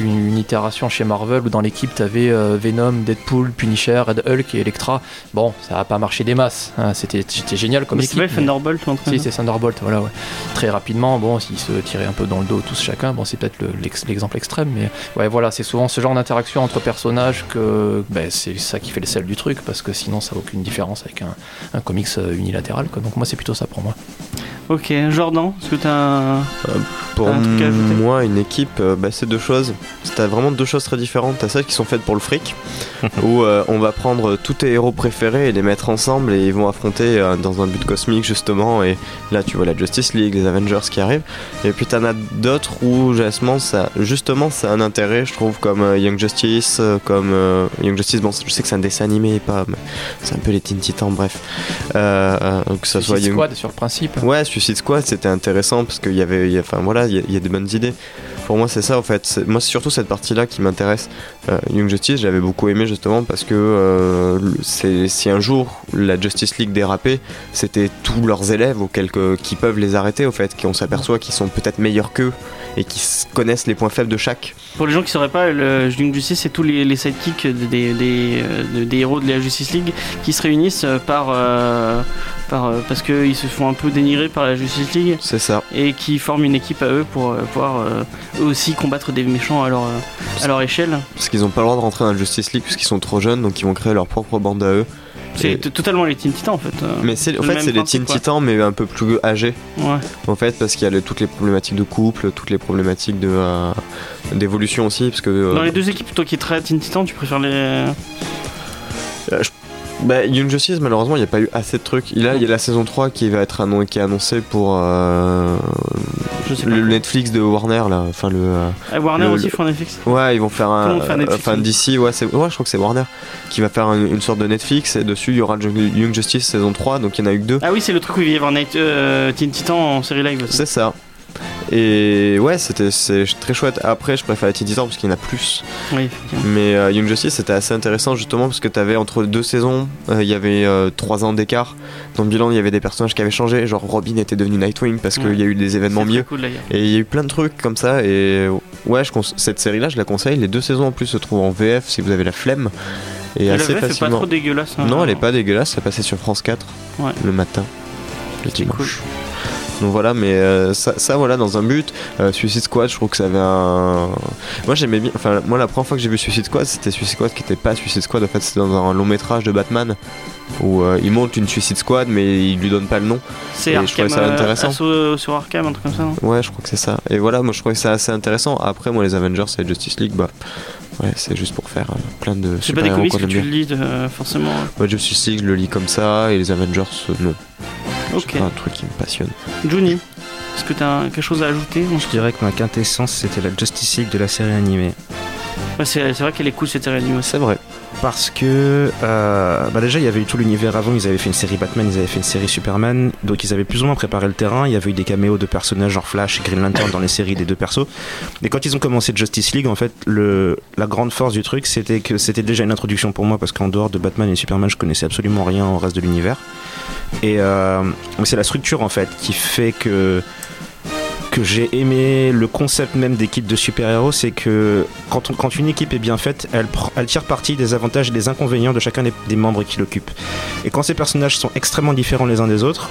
une, une itération chez Marvel où dans l'équipe, tu avais Venom, Deadpool, Punisher, Red Hulk et Elektra. Bon, ça a pas marché des masses. hein. C'était génial comme Mais équipe. c'est mais- Thunderbolt un truc si, c'est Thunderbolt, voilà, ouais. Très rapidement, bon, s'ils se tiraient un peu dans le dos tous chacun, bon, c'est peut-être le- l'ex- l'exemple extrême, mais ouais, voilà, c'est souvent ce genre d'interaction entre personnages que ben, c'est ça qui fait le sel du truc, parce que sinon ça n'a aucune différence avec un, un comics euh, unilatéral, quoi. Donc moi, c'est plutôt ça pour moi. Ok, Jordan, est-ce que t'as. un- Pour Un truc à ajouter moi, une équipe, euh, bah, c'est deux choses. T'as vraiment deux choses très différentes. T'as celles qui sont faites pour le fric, où euh, on va prendre tous tes héros préférés et les mettre ensemble et ils vont affronter euh, dans un but cosmique justement. Et là, tu vois la Justice League, les Avengers qui arrivent. Et puis t'en as d'autres où justement ça, justement, ça a un intérêt, je trouve, comme euh, Young Justice, euh, comme euh, Young Justice. Bon, je sais que c'est un dessin animé et pas, mais c'est un peu les Teen Titans, bref. Euh, euh, que ça soit Young Squad sur le principe. Ouais, Suicide Squad, c'était intéressant parce qu'il y avait, enfin voilà, il y, des bonnes idées. Pour moi, c'est ça en fait. Moi, c'est surtout cette partie-là qui m'intéresse. Euh, Young Justice, j'avais beaucoup aimé justement parce que euh, si un jour la Justice League dérapait, c'était tous leurs élèves auxquels que- qui peuvent les arrêter au fait, qu'on s'aperçoit qu'ils sont peut-être meilleurs qu'eux et qui connaissent les points faibles de chaque. Pour les gens qui sauraient pas, le Young Justice, c'est tous les, les sidekicks des, des, euh, de- des héros de la Justice League qui se réunissent euh, par. euh, par parce qu'ils se font un peu dénigrer par la Justice League C'est ça. et qui forment une équipe à eux pour pouvoir euh, eux aussi combattre des méchants à leur, à leur échelle. Parce qu'ils n'ont pas le droit de rentrer dans la Justice League puisqu'ils sont trop jeunes, donc ils vont créer leur propre bande à eux. C'est totalement les Teen Titans en fait. euh. Mais c'est, en fait, c'est les Teen. Titans, mais un peu plus âgés. Ouais. En fait, parce qu'il y a le- toutes les problématiques de couple, toutes les problématiques de euh, d'évolution aussi, parce que euh, Dans les deux équipes, toi qui es très Teen Titans, tu préfères les. bah, Young Justice, malheureusement, il n'y a pas eu assez de trucs. Il, a, il y a la saison 3 qui va être annon- qui est annoncée pour euh, Je sais pas. le Netflix de Warner là. Enfin le. euh, Ah, Warner le- aussi font Netflix. ouais, ils vont faire un. Netflix, enfin d'ici, ouais, c'est, ouais, je crois que c'est Warner qui va faire un- une sorte de Netflix et dessus il y aura Young Justice saison 3, donc il y en a eu que deux. Ah oui, c'est le truc où il va y avoir Night, euh, Teen Titan en série live. C'est ça. Et ouais, c'était c'est très chouette. Après, je préfère Titans parce qu'il y en a plus. Oui, effectivement. Mais euh, Young Justice c'était assez intéressant justement parce que t'avais entre deux saisons, euh, il y avait euh, trois ans d'écart. Dans le bilan, il y avait des personnages qui avaient changé, genre Robin était devenu Nightwing parce qu'il Ouais. y a eu des événements mieux. cool. Et il y a eu plein de trucs comme ça. Et ouais, je cette série-là, je la conseille. Les deux saisons en plus se trouvent en VF si vous avez la flemme. Et Et la assez VF est pas facilement. trop dégueulasse. hein. non, elle est pas dégueulasse. Ça passait sur France 4 Ouais. le matin. le dimanche. Donc voilà, mais euh, ça, ça, voilà, dans un but. Euh, Suicide Squad, je trouve que ça avait un. Moi j'aimais bien. Enfin, moi la première fois que j'ai vu Suicide Squad, c'était Suicide Squad qui était pas Suicide Squad. En fait, c'était dans un long métrage de Batman où euh, il monte une Suicide Squad, mais il lui donne pas le nom. C'est je Arkham, trouvais ça euh, intéressant. sur Arkham, un truc comme ça, non? Ouais, je crois que c'est ça. Et voilà, moi je trouvais ça assez intéressant. Après, moi les Avengers et Justice League, bah. Ouais, c'est juste pour faire plein de C'est pas des comics que tu lis forcément. Moi, Justice League, je le lis comme ça, et les Avengers, non. Ok. C'est pas un truc qui me passionne. Johnny, est-ce que t'as quelque chose à ajouter Je dirais que ma quintessence c'était la Justice League de la série animée. Ouais, c'est c'est vrai qu'elle est cool cette série animée. C'est vrai. Parce que euh, bah déjà il y avait eu tout l'univers avant, ils avaient fait une série Batman, ils avaient fait une série Superman, donc ils avaient plus ou moins préparé le terrain, il y avait eu des caméos de personnages genre Flash et Green Lantern dans les séries des deux persos. Et quand ils ont commencé Justice League, en fait, le, la grande force du truc c'était que c'était déjà une introduction pour moi parce qu'en dehors de Batman et Superman je connaissais absolument rien au reste de l'univers. Et euh, c'est la structure en fait qui fait que j'ai aimé le concept même d'équipe de super-héros, c'est que quand, une équipe est bien faite, elle, tire parti des avantages et des inconvénients de chacun des, des membres qui l'occupent. Et quand ces personnages sont extrêmement différents les uns des autres,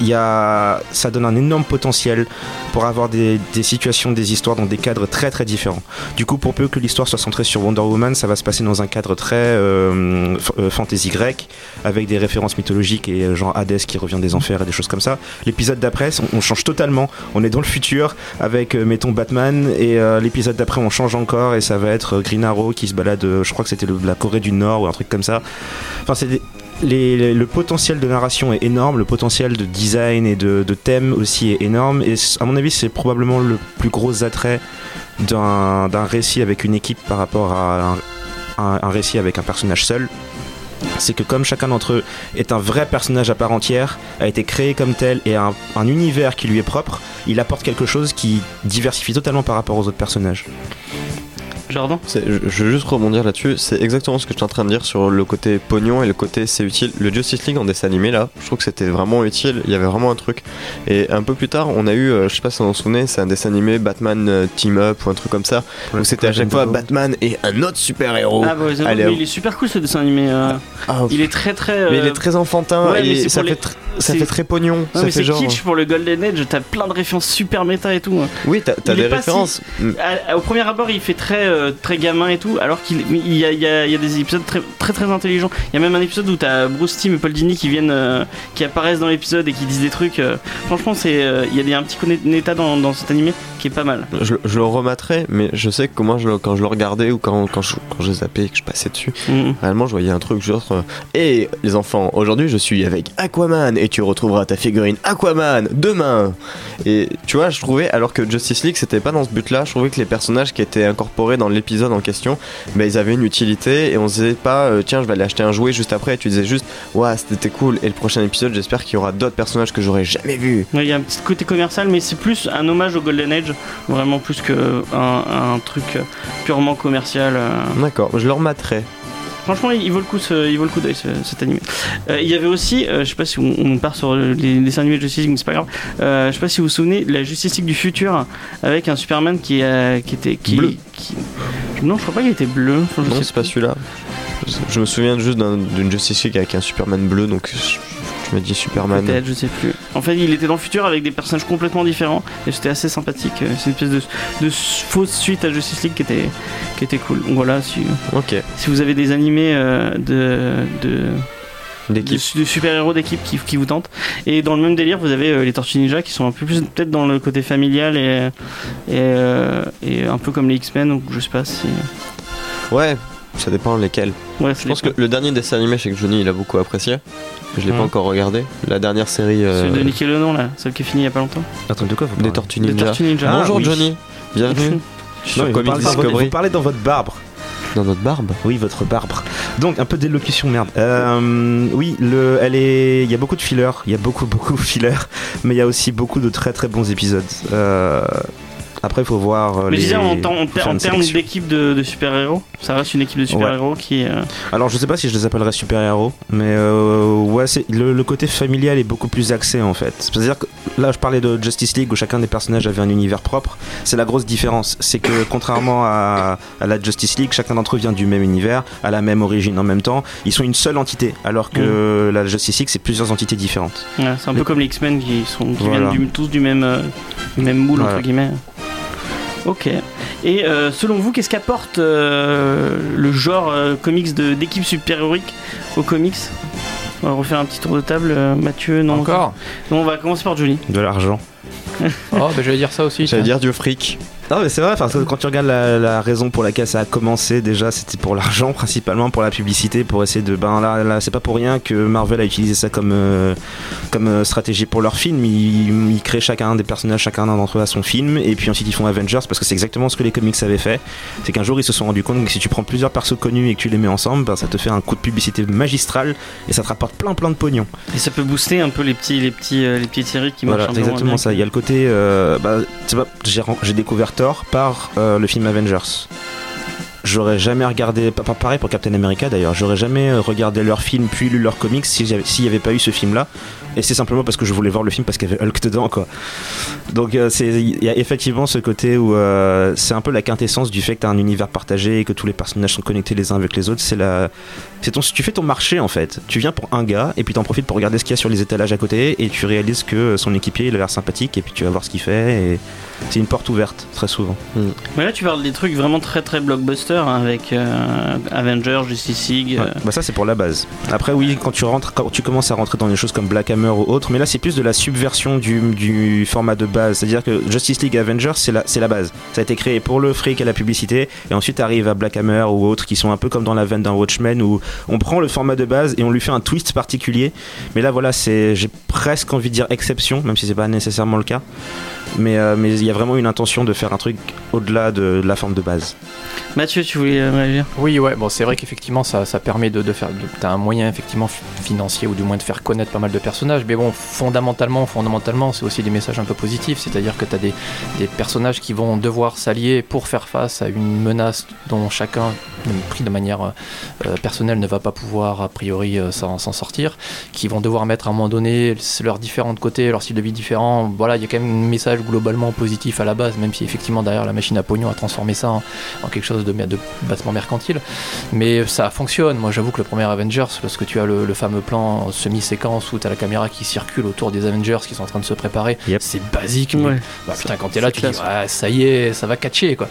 ça donne un énorme potentiel pour avoir des, des situations, des histoires dans des cadres très très différents. Du coup, pour peu que l'histoire soit centrée sur Wonder Woman, ça va se passer dans un cadre très euh, euh, fantasy grec, avec des références mythologiques et euh, genre Hadès qui revient des enfers et des choses comme ça. L'épisode d'après, on change totalement. On est dans le futur avec, euh, mettons, Batman, et euh, l'épisode d'après, on change encore et ça va être euh, Green Arrow qui se balade, je crois que c'était la Corée du Nord ou un truc comme ça. Enfin, c'est le potentiel de narration est énorme, le potentiel de design et de, thème aussi est énorme. Et à mon avis, c'est probablement le plus gros attrait d'un récit avec une équipe par rapport à un récit avec un personnage seul. C'est que comme chacun d'entre eux est un vrai personnage à part entière, a été créé comme tel et a un, un univers qui lui est propre, il apporte quelque chose qui diversifie totalement par rapport aux autres personnages. Jordan C'est- Je, veux juste rebondir là-dessus. C'est exactement ce que je suis en train de dire sur le côté pognon et le côté c'est utile. Le Justice League en dessin animé là, je trouve que c'était vraiment utile. Il y avait vraiment un truc. Et un peu plus tard, on a eu, euh, je sais pas si vous vous en souvenez, c'est un dessin animé Batman euh, Team Up ou un truc comme ça. Où c'était à chaque fois Batman et un autre super héros. Ah bah, allez, mais il est super cool ce dessin animé. euh, Ah, il est très très. mais il est très enfantin ouais, et ça fait, les- tr- ça c'est- fait très pognon. Non, ça mais c'est genre. kitsch pour le Golden Age, t'as plein de références super méta et tout. hein. Oui, t'as t'as des références. Mm. À- au premier abord, il fait très, euh, très gamin et tout, alors qu'il il y a, il y a- il y a des épisodes très, très très intelligents. Il y a même un épisode où t'as Bruce Timm et Paul Dini qui viennent, euh, qui apparaissent dans l'épisode et qui disent des trucs. euh, franchement, c'est, euh, il y a des, un petit méta dans, dans cet animé qui est pas mal. Je, je le remettrai, mais je sais que moi, je, quand je le regardais ou quand, quand, je, quand je zappais et que je passais dessus, Mhm. réellement, je voyais un truc genre euh, Hé les enfants, aujourd'hui je suis avec Aquaman et tu retrouveras ta figurine Aquaman demain Et tu vois, je trouvais, alors que Justice League c'était pas dans ce but là, je trouvais que les personnages qui étaient incorporés dans l'épisode en question, bah, ils avaient une utilité et on se disait pas euh, Tiens, je vais aller acheter un jouet juste après, et tu disais juste Ouais, c'était cool. Et le prochain épisode, j'espère qu'il y aura d'autres personnages que j'aurais jamais vus. Ouais, Il y a un petit côté commercial, mais c'est plus un hommage au Golden Age, vraiment plus que un, un truc purement commercial. euh. D'accord, je le remettrai. Franchement, il vaut le coup, ce- il vaut le coup d'œil ce- cet animé. Euh, il y avait aussi, euh, je sais pas si on, on part sur les dessins animés de Justice League, mais c'est pas grave. Euh, je sais pas si vous vous souvenez de la Justice League du futur avec un Superman qui, qui était qui, Bleu. qui- Non, je crois pas qu'il était bleu. Enfin, je Non, c'est pas celui-là. Je, me souviens juste d'un- d'une Justice League avec un Superman bleu, donc je, je me dis Superman. Peut-être, je sais plus. En fait, il était dans le futur avec des personnages complètement différents et c'était assez sympathique. Euh, C'est une espèce de, de fausse suite à Justice League qui était, qui était cool. Donc voilà, si, Ok, si vous avez des animés euh, de, de, d'équipe. de, de super-héros d'équipe qui, qui vous tentent. Et dans le même délire, vous avez euh, les Tortues Ninja qui sont un peu plus peut-être dans le côté familial et, et, euh, et un peu comme les X-Men. Donc je sais pas si. Ouais, ça dépend lesquels. Ouais, Je pense que le dernier dessin animé, je sais que Johnny il a beaucoup apprécié. Je l'ai pas encore regardé. La dernière série euh, Celui de Nickelodeon là, celle qui est finie il y a pas longtemps. Attends, de quoi vous des Tortues Les Ninja. Tortues Ninja. Ah, Bonjour oui. Johnny, bienvenue sur Non, mais vous, parlez dans votre, Discovery. vous parlez dans votre barbe. Dans notre barbe? Oui, votre barbre. Donc un peu d'élocution, merde. Euh, oui, le, elle est, il y a beaucoup de fillers, il y a beaucoup beaucoup de fillers, mais il y a aussi beaucoup de très très bons épisodes. Euh, Après, il faut voir. euh, Mais je les disais en, ter- termes d'équipe de, de super-héros, ça reste une équipe de super-héros qui. euh, Alors, je sais pas si je les appellerais super-héros, mais euh, ouais, le, le côté familial est beaucoup plus axé en fait. C'est-à-dire que là, je parlais de Justice League où chacun des personnages avait un univers propre. C'est la grosse différence. C'est que contrairement à, à la Justice League, chacun d'entre eux vient du même univers, à la même origine en même temps. Ils sont une seule entité, alors que la Justice League, c'est plusieurs entités différentes. ouais, c'est un peu comme les X-Men qui, sont, qui Voilà. viennent du- tous du même, euh, du même moule, Voilà. entre guillemets. Ok. Et euh, selon vous, qu'est-ce qu'apporte euh, le genre euh, comics de- d'équipe super-héroïque aux comics? On va refaire un petit tour de table. euh, Mathieu, non? Encore? Non, on va commencer par Johnny. De l'argent. Oh, bah, j'allais dire ça aussi. J'allais dire du fric. Non mais c'est vrai, parce que quand tu regardes la, la raison pour laquelle ça a commencé déjà, c'était pour l'argent principalement, pour la publicité, pour essayer de... Ben là, là c'est pas pour rien que Marvel a utilisé ça comme, euh, comme euh, stratégie pour leur film. Ils, ils créent chacun des personnages, chacun d'entre eux a son film, et puis ensuite ils font Avengers, parce que c'est exactement ce que les comics avaient fait. C'est qu'un jour ils se sont rendus compte que si tu prends plusieurs persos connus et que tu les mets ensemble, ben, ça te fait un coup de publicité magistral, et ça te rapporte plein plein de pognon. Et ça peut booster un peu les petits, les petits, euh, les petites séries qui Voilà, marchent exactement ça. Il y a le côté. euh, bah, j'ai découvert Par euh, le film Avengers. J'aurais jamais regardé, pa- pa- pareil pour Captain America d'ailleurs, j'aurais jamais euh, regardé leur film puis lu leur comics s'il n'y avait pas eu ce film là. Et c'est simplement parce que je voulais voir le film parce qu'il y avait Hulk dedans quoi. Donc euh, il y a effectivement ce côté où c'est un peu la quintessence du fait que tu as un univers partagé et que tous les personnages sont connectés les uns avec les autres. C'est tu fais ton marché en fait. Tu viens pour un gars et puis t'en profites pour regarder ce qu'il y a sur les étalages à côté et tu réalises que son équipier il a l'air sympathique et puis tu vas voir ce qu'il fait et c'est une porte ouverte très souvent. Mais là, tu parles des trucs vraiment très très blockbuster hein, avec euh, Avengers, Justice League. euh, Ouais, bah ça c'est pour la base. Après oui, quand tu rentres, quand tu commences à rentrer dans des choses comme Black Hammer ou autre, mais là c'est plus de la subversion du, du format de base. C'est-à-dire que Justice League Avengers c'est la, c'est la base. Ça a été créé pour le fric et la publicité, et ensuite arrive à Black Hammer ou autre qui sont un peu comme dans la veine d'un Watchmen où on prend le format de base et on lui fait un twist particulier. Mais là voilà, c'est j'ai presque envie de dire exception, même si c'est pas nécessairement le cas. Mais euh, mais il y a vraiment une intention de faire un truc au-delà de, de la forme de base. Mathieu, tu voulais euh, réagir? Oui, ouais, bon, c'est vrai qu'effectivement, ça, ça permet de, de faire. de- T'as un moyen, effectivement, fi- financier, ou du moins de faire connaître pas mal de personnages. Mais bon, fondamentalement, fondamentalement, c'est aussi des messages un peu positifs. C'est-à-dire que t'as des, des personnages qui vont devoir s'allier pour faire face à une menace dont chacun, même pris de manière euh, personnelle, ne va pas pouvoir, a priori, euh, s'en s'en sortir. Qui vont devoir mettre à un moment donné leurs différents côtés, leur style de vie différent. Voilà, il y a quand même un message globalement positif à la base, même si effectivement, derrière la machine à pognon a transformé ça en, en quelque chose de, de bassement mercantile. Mais ça fonctionne. Moi, j'avoue que le premier Avengers, lorsque tu as le, le fameux plan semi-séquence où tu as la caméra qui circule autour des Avengers qui sont en train de se préparer, Yep. c'est basique. mais- Ouais. bah, putain, quand t'es là, tu dis, classe. ouais, ça y est, ça va catcher, quoi.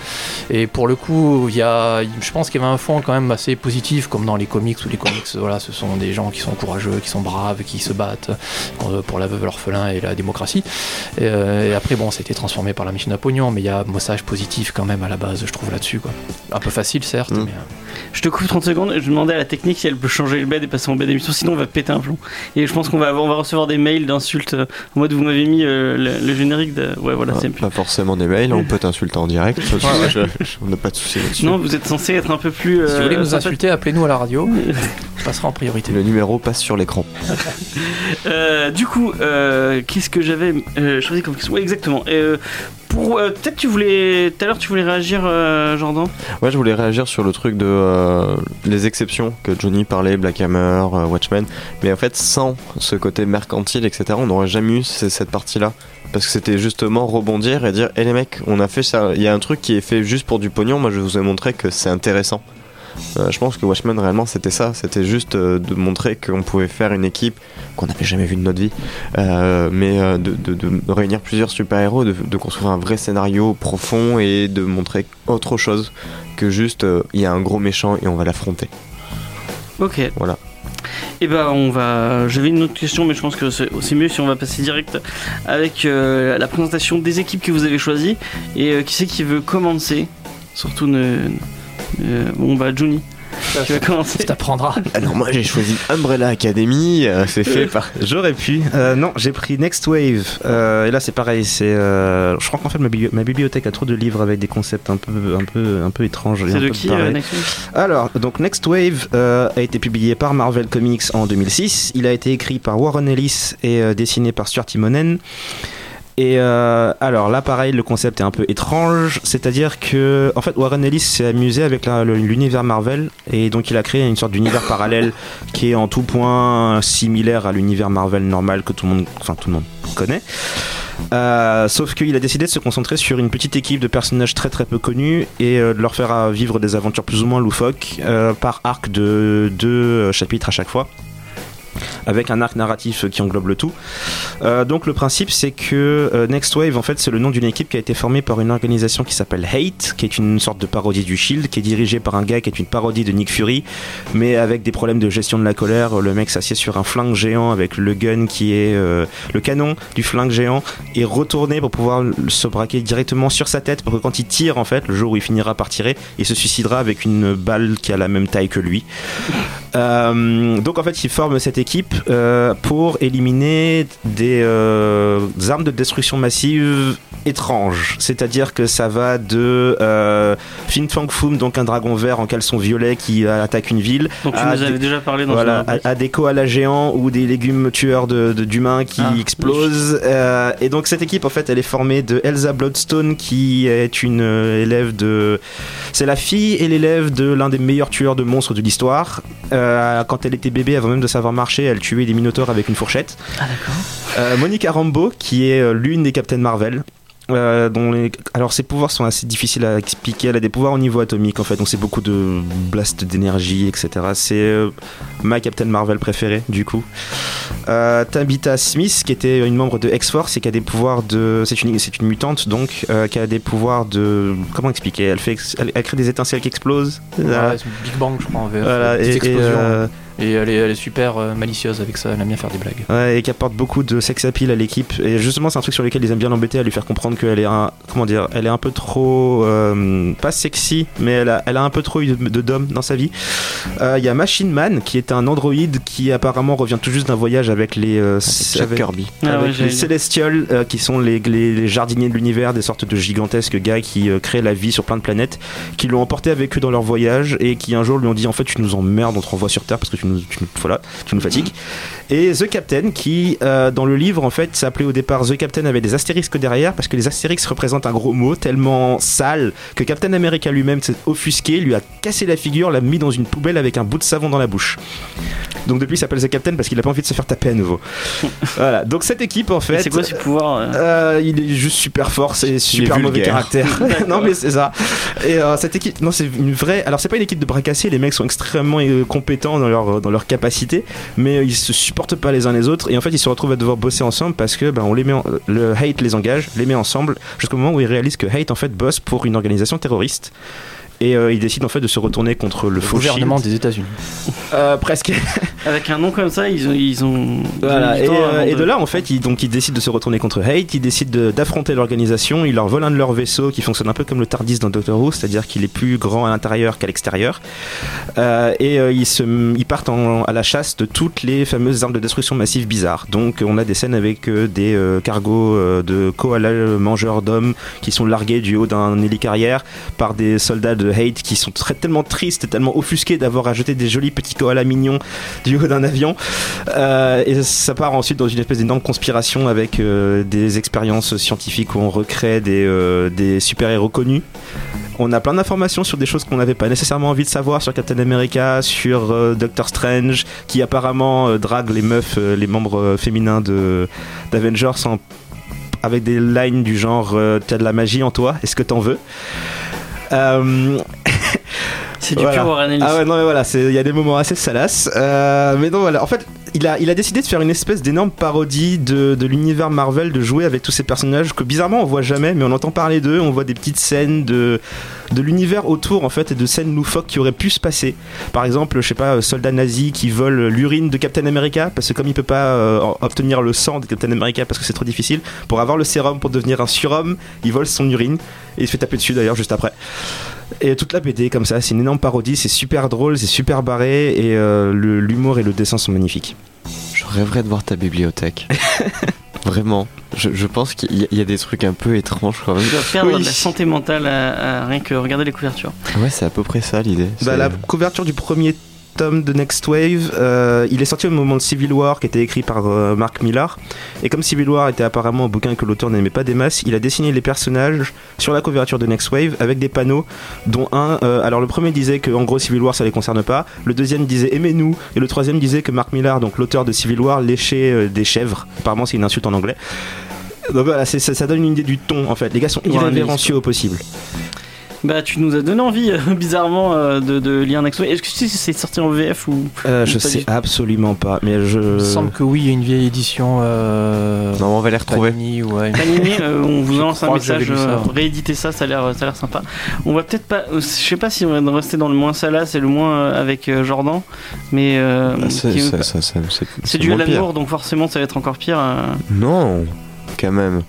Et pour le coup, il y a, je pense qu'il y avait un fond quand même assez positif, comme dans les comics, où les comics, voilà, ce sont des gens qui sont courageux, qui sont braves, qui se battent euh, pour la veuve, l'orphelin et la démocratie. Et, euh, et après, bon, ça a été transformé par la machine à pognon, mais il y a un message positif quand même à la base, je trouve, là-dessus, quoi. Un peu facile, certes, Mm. mais. Je te coupe 30 secondes. Je demandais à la technique si elle peut changer le bed et passer en bed émission. Sinon, on va péter un plomb. Et je pense qu'on va, on va recevoir des mails d'insultes euh, en mode vous m'avez mis euh, le, le générique de. Ouais, voilà, Ah, c'est pas forcément des mails, on peut t'insulter en direct. Je- je- je- on n'a pas de souci là-dessus. Non, vous êtes censé être un peu plus. Si vous voulez euh, nous insulter, appelez-nous à la radio, on passera en priorité. Le numéro passe sur l'écran. Euh, du coup, euh, qu'est-ce que j'avais euh, choisi comme question Ouais, exactement. Pour euh, peut-être tu voulais tout à l'heure tu voulais réagir, euh, Jordan. Ouais, je voulais réagir sur le truc de euh, les exceptions que Johnny parlait, Black Hammer, Watchmen. Mais en fait, sans ce côté mercantile, etc., on n'aurait jamais eu cette partie-là. Parce que c'était justement rebondir et dire, hé les mecs, on a fait ça. Il y a un truc qui est fait juste pour du pognon. Moi, je vous ai montré que c'est intéressant. Euh, je pense que Watchmen, réellement, c'était ça. C'était juste euh, de montrer qu'on pouvait faire une équipe qu'on n'avait jamais vue de notre vie. Euh, mais de, de- de réunir plusieurs super-héros, de, de construire un vrai scénario profond et de montrer autre chose que juste il y a un gros méchant et on va l'affronter. Ok. Voilà. Et ben on va. J'avais une autre question, mais je pense que c'est c'est mieux si on va passer direct avec euh, la présentation des équipes que vous avez choisies. Et euh, qui c'est qui veut commencer? Surtout ne. Euh, bon bah Johnny. Tu vas commencer. Ça t'apprendra. Alors moi j'ai choisi Umbrella Academy, euh, c'est fait par... J'aurais pu. Euh, non, j'ai pris Next Wave. Euh, et là, c'est pareil. C'est, euh, je crois qu'en fait, ma, bibli- ma bibliothèque a trop de livres avec des concepts un peu, un peu, un peu étranges. C'est de peu qui euh, Next Week Alors, donc Next Wave euh, a été publié par Marvel Comics en 2006. Il a été écrit par Warren Ellis et euh, dessiné par Stuart Timonen. Et euh, alors là, pareil, le concept est un peu étrange, c'est-à-dire que en fait Warren Ellis s'est amusé avec l'univers Marvel et donc il a créé une sorte d'univers parallèle qui est en tout point similaire à l'univers Marvel normal que tout le monde, connaît. Euh, sauf qu'il a décidé de se concentrer sur une petite équipe de personnages très très peu connus et euh, de leur faire vivre des aventures plus ou moins loufoques par arc de deux chapitres à chaque fois avec un arc narratif qui englobe le tout. Euh, donc le principe c'est que euh, Next Wave en fait c'est le nom d'une équipe qui a été formée par une organisation qui s'appelle Hate, qui est une sorte de parodie du Shield, qui est dirigée par un gars qui est une parodie de Nick Fury, mais avec des problèmes de gestion de la colère. Le mec s'assied sur un flingue géant avec le gun qui est euh, le canon du flingue géant et retourné pour pouvoir se braquer directement sur sa tête pour que quand il tire en fait, le jour où il finira par tirer, il se suicidera avec une balle qui a la même taille que lui. Donc en fait, ils forment cette équipe euh, pour éliminer des, euh, des armes de destruction massive étranges. C'est-à-dire que ça va de euh, Fin Fang Foom, donc un dragon vert en caleçon violet qui attaque une ville, Donc tu nous avais des- déjà parlé dans voilà, une à, à des koalas géants ou des légumes tueurs de- de- d'humains qui Ah, explosent. Euh, et donc cette équipe, en fait, elle est formée de Elsa Bloodstone, qui est une élève de... C'est la fille et l'élève de l'un des meilleurs tueurs de monstres de l'histoire. Quand elle était bébé, avant même de savoir marcher, elle tuait des minotaures avec une fourchette. Ah d'accord. Euh, Monica Rambeau, qui est euh, l'une des Captain Marvel. euh, dont les... Alors ses pouvoirs sont assez difficiles à expliquer. Elle a des pouvoirs au niveau atomique en fait, donc c'est beaucoup de blast d'énergie, etc. C'est euh, ma Captain Marvel préférée du coup. Euh, Tabitha Smith, qui était une membre de X-Force et qui a des pouvoirs de. C'est une, c'est une mutante donc, euh, qui a des pouvoirs de. Comment expliquer? Elle, fait ex- elle, elle crée des étincelles qui explosent. Voilà. Ouais, Big Bang, je crois, en VF. Voilà, et, et, explosion. euh, Et elle est, elle est super euh, malicieuse avec ça, elle aime bien faire des blagues. Ouais, et qui apporte beaucoup de sex appeal à l'équipe. Et justement, c'est un truc sur lequel ils aiment bien l'embêter, à lui faire comprendre qu'elle est un, comment dire, elle est un peu trop, euh, pas sexy, mais elle a, elle a un peu trop eu de, d'hommes dans sa vie. Euh, Il y a Machine Man, qui est un androïde qui apparemment revient tout juste d'un voyage avec les, euh, avec- Kirby. Ah ouais, les. Celestials, euh, qui sont les, les- les jardiniers de l'univers, des sortes de gigantesques gars qui euh, créent la vie sur plein de planètes, qui l'ont emporté avec eux dans leur voyage et qui un jour lui ont dit en fait tu nous emmerdes, on te renvoie sur Terre parce que tu nous, tu nous- voilà, tu nous fatigues. Et The Captain, qui euh, dans le livre en fait s'appelait au départ The Captain avec des astérisques derrière parce que les astérisques représentent un gros mot tellement sale que Captain America lui-même s'est offusqué, lui a cassé la figure, l'a mis dans une poubelle avec un bout de savon dans la bouche. Donc depuis il s'appelle The Captain parce qu'il a pas envie de se faire taper à nouveau. voilà, donc cette équipe en fait. C'est quoi ses pouvoirs euh Euh, il est juste super fort, c'est super mauvais caractère. non mais c'est ça. Et euh, cette équipe, non c'est une vraie. Alors c'est pas une équipe de bras cassés, les mecs sont extrêmement euh, compétents dans leur dans leur capacité, mais ils se supportent pas les uns les autres et en fait ils se retrouvent à devoir bosser ensemble parce que ben on les met, le hate les engage, les met ensemble jusqu'au moment où ils réalisent que hate en fait bosse pour une organisation terroriste. Et euh, ils décident en fait de se retourner contre le, Le faux gouvernement Shield. des États-Unis. Euh, presque. Avec un nom comme ça, ils ont. Ils ont Voilà, et, euh, et de là en fait ils, donc ils décident de se retourner contre Hate, ils décident de- d'affronter l'organisation, ils leur volent un de leurs vaisseaux qui fonctionne un peu comme le Tardis dans Doctor Who, c'est-à-dire qu'il est plus grand à l'intérieur qu'à l'extérieur, Euh, et euh, ils, se, ils partent en- à la chasse de toutes les fameuses armes de destruction massive bizarres. Donc on a des scènes avec euh, des euh, cargos euh, de koalas mangeurs d'hommes qui sont largués du haut d'un hélicarrière par des soldats de Hate qui sont très, tellement tristes et tellement offusqués d'avoir ajouté des jolis petits koalas mignons du haut d'un avion. Euh, et ça part ensuite dans une espèce d'énorme conspiration avec euh, des expériences scientifiques où on recrée des, euh, des super-héros connus. On a plein d'informations sur des choses qu'on n'avait pas nécessairement envie de savoir sur Captain America, sur Doctor Strange, qui apparemment drague les meufs, les membres féminins d'Avengers en- avec des lines du genre T'as de la magie en toi, est-ce que t'en veux? Euh, C'est du Voilà. pur Warren Ellis. ah ouais, non, mais voilà, il y a des moments assez salaces. Euh, mais non, voilà, en fait, il a, il a décidé de faire une espèce d'énorme parodie de, de l'univers Marvel, de jouer avec tous ces personnages que bizarrement on voit jamais, mais on entend parler d'eux, on voit des petites scènes de, de l'univers autour, en fait, et de scènes loufoques qui auraient pu se passer. Par exemple, je sais pas, soldat nazi qui vole l'urine de Captain America, parce que comme il peut pas euh, obtenir le sang de Captain America parce que c'est trop difficile, pour avoir le sérum pour devenir un surhomme, il vole son urine, et il se fait taper dessus d'ailleurs juste après. Et toute la BD comme ça, c'est une énorme parodie, c'est super drôle, c'est super barré et euh, le- l'humour et le dessin sont magnifiques. Je rêverais de voir ta bibliothèque. Vraiment. Je, je pense qu'il y, a- il y a des trucs un peu étranges quand même. Tu dois perdre Oui. de la santé mentale à, à rien que regarder les couvertures. Ouais, c'est à peu près ça l'idée. Bah, la couverture du premier tome de Next Wave. Euh, il est sorti au moment de Civil War, qui était écrit par euh, Mark Millar. Et comme Civil War était apparemment un bouquin que l'auteur n'aimait pas des masses, il a dessiné les personnages sur la couverture de Next Wave avec des panneaux, dont un. euh, alors le premier disait que en gros Civil War ça les concerne pas. Le deuxième disait aimez-nous. Et le troisième disait que Mark Millar, donc l'auteur de Civil War, léchait des chèvres. Apparemment c'est une insulte en anglais. Donc voilà, ça, ça donne une idée du ton en fait. Les gars sont irrévérencieux au possible. Bah, tu nous as donné envie, euh, bizarrement, euh, de, de lire Next Wave. Est-ce que tu sais si c'est sorti en VF ou. Euh, je Pas sais du- absolument pas, mais je. Il me semble que oui, il y a une vieille édition. Euh... Non, on va les retrouver. Panini, ouais. Panini, euh, on vous Je lance un crois que j'avais message, lu ça, euh, ouais. ça, ça a l'air, ça a l'air sympa. On va peut-être pas, euh, je sais pas si on va rester dans le moins salace et le moins euh, avec euh, Jordan, mais euh, Ah, c'est qui- ça- ça- ça- c'est- c'est du moins Alan pire. Moore, donc forcément ça va être encore pire. euh. Non, quand même.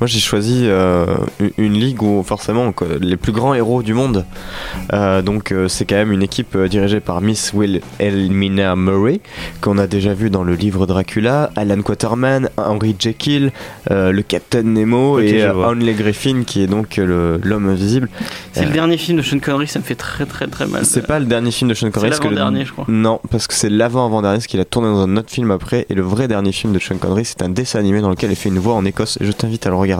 Moi j'ai choisi euh, une- une ligue où forcément quoi, les plus grands héros du monde. Euh, donc euh, c'est quand même une équipe euh, dirigée par Miss Will Elmina Murray qu'on a déjà vu dans le livre Dracula, Alan Quaterman, Henry Jekyll, euh, le Captain Nemo Ok, et. Hanley Griffin qui est donc euh, l'homme invisible. C'est Euh, le dernier film de Sean Connery, ça me fait très très très mal. C'est pas le dernier film de Sean C'est Connery. le- l'avant-dernier, je crois. Non, parce que c'est l'avant-avant-dernier, parce qu'il a tourné dans un autre film après. Et le vrai dernier film de Sean Connery, c'est un dessin animé dans lequel il fait une voix en Écosse. Et je t'invite à le regarder.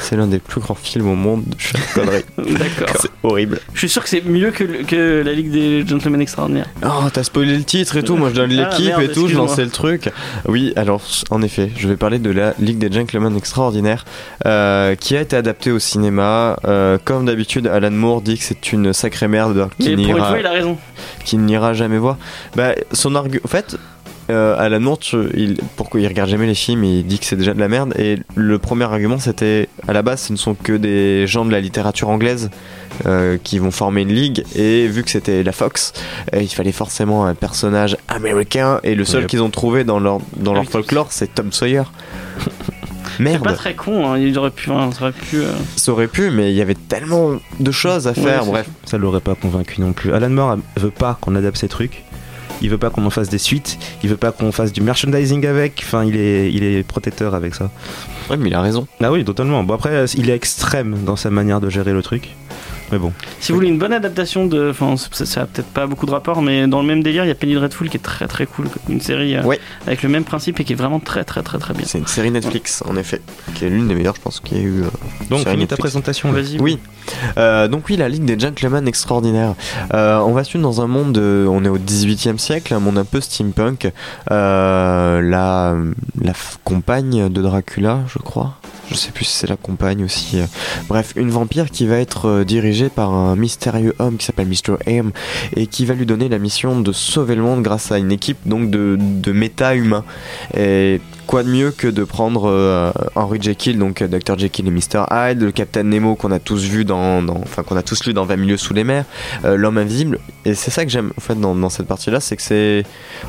C'est l'un des plus grands films au monde de Sean Connery. D'accord. c'est horrible. Je suis sûr que c'est mieux que, le- que la Ligue des Gentlemen Extraordinaires. Oh, t'as spoilé le titre et tout. Moi, je donne Ah, l'équipe et tout. Je lançais le truc. Oui, alors, en effet, je vais parler de la Ligue des Gentlemen Extraordinaires, euh, qui a été adaptée au cinéma. Euh, comme d'habitude, Alan Moore dit que c'est une sacrée merde qui Et pour une fois, il a raison. qui n'ira jamais voir. Bah, son argument. En fait, euh, Alan Moore, tu- il, pourquoi il regarde jamais les films il dit que c'est déjà de la merde. Et le premier argument, c'était à la base, ce ne sont que des gens de la littérature anglaise euh, qui vont former une ligue. Et vu que c'était la Fox, euh, il fallait forcément un personnage américain. Et le seul Yep. qu'ils ont trouvé dans leur, dans leur Ah folklore, c'est Tom Sawyer. C'est pas Merde, très con, hein, il aurait pu. hein, ça aurait pu euh, ça aurait pu, mais il y avait tellement de choses à faire. Bref, Ça l'aurait pas convaincu non plus. Alan Moore veut pas qu'on adapte ces trucs. Il veut pas qu'on en fasse des suites. Il veut pas qu'on fasse du merchandising avec. Enfin, il est, il est protecteur avec ça. ouais, mais il a raison. Ah oui, totalement. Bon après, il est extrême dans sa manière de gérer le truc. Mais bon. Si vous voulez une bonne adaptation de. Enfin, ça, ça a peut-être pas beaucoup de rapport, mais dans le même délire, il y a Penny Dreadful qui est très très cool. Une série euh, Ouais. avec le même principe et qui est vraiment très très très très bien. C'est une série Netflix, en effet, qui est l'une des meilleures, je pense, qu'il y a eu. euh, Donc, finis ta présentation. Vas-y. Oui. Euh, donc oui, la Ligue des Gentlemen extraordinaires. Euh, on va suivre dans un monde, on est au 18e siècle, un monde un peu steampunk. Euh, la, compagne de Dracula, je crois. Je sais plus si c'est la compagne aussi. euh. Bref, une vampire qui va être euh, dirigée par un mystérieux homme qui s'appelle Mr. M et qui va lui donner la mission de sauver le monde grâce à une équipe donc de, de méta-humains. Et quoi de mieux que de prendre euh, Henry Jekyll, donc Dr. Jekyll et Mr. Hyde, le Captain Nemo qu'on a tous vu dans, enfin qu'on a tous lu dans 20 milieux sous les mers, l'homme invisible. Et c'est ça que j'aime en fait dans, dans cette partie-là, c'est que c'est,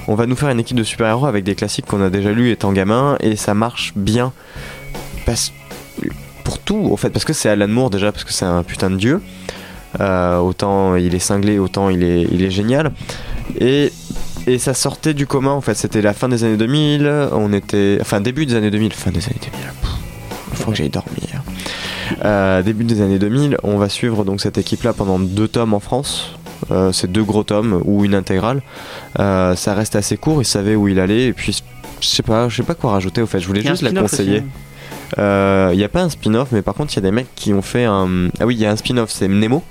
on va nous faire une équipe de super-héros avec des classiques qu'on a déjà lus étant gamin et ça marche bien. Pour tout en fait, parce que c'est Alan Moore déjà, parce que c'est un putain de dieu. Euh, autant il est cinglé, autant il est, il est génial. Et et ça sortait du commun en fait, c'était la fin des années 2000, on était. Enfin, début des années 2000, fin des années 2000. Pff, Il faut que j'aille dormir. Euh, début des années 2000, on va suivre donc cette équipe-là pendant deux tomes en France. Euh, c'est deux gros tomes ou une intégrale. Ça reste assez court, il savait où il allait et puis je sais pas, je sais pas quoi rajouter au fait. Je voulais juste la conseiller. aussi. Il n'y a pas un spin-off, mais par contre il y a des mecs qui ont fait un. Ah oui, il y a un spin-off, c'est Nemo.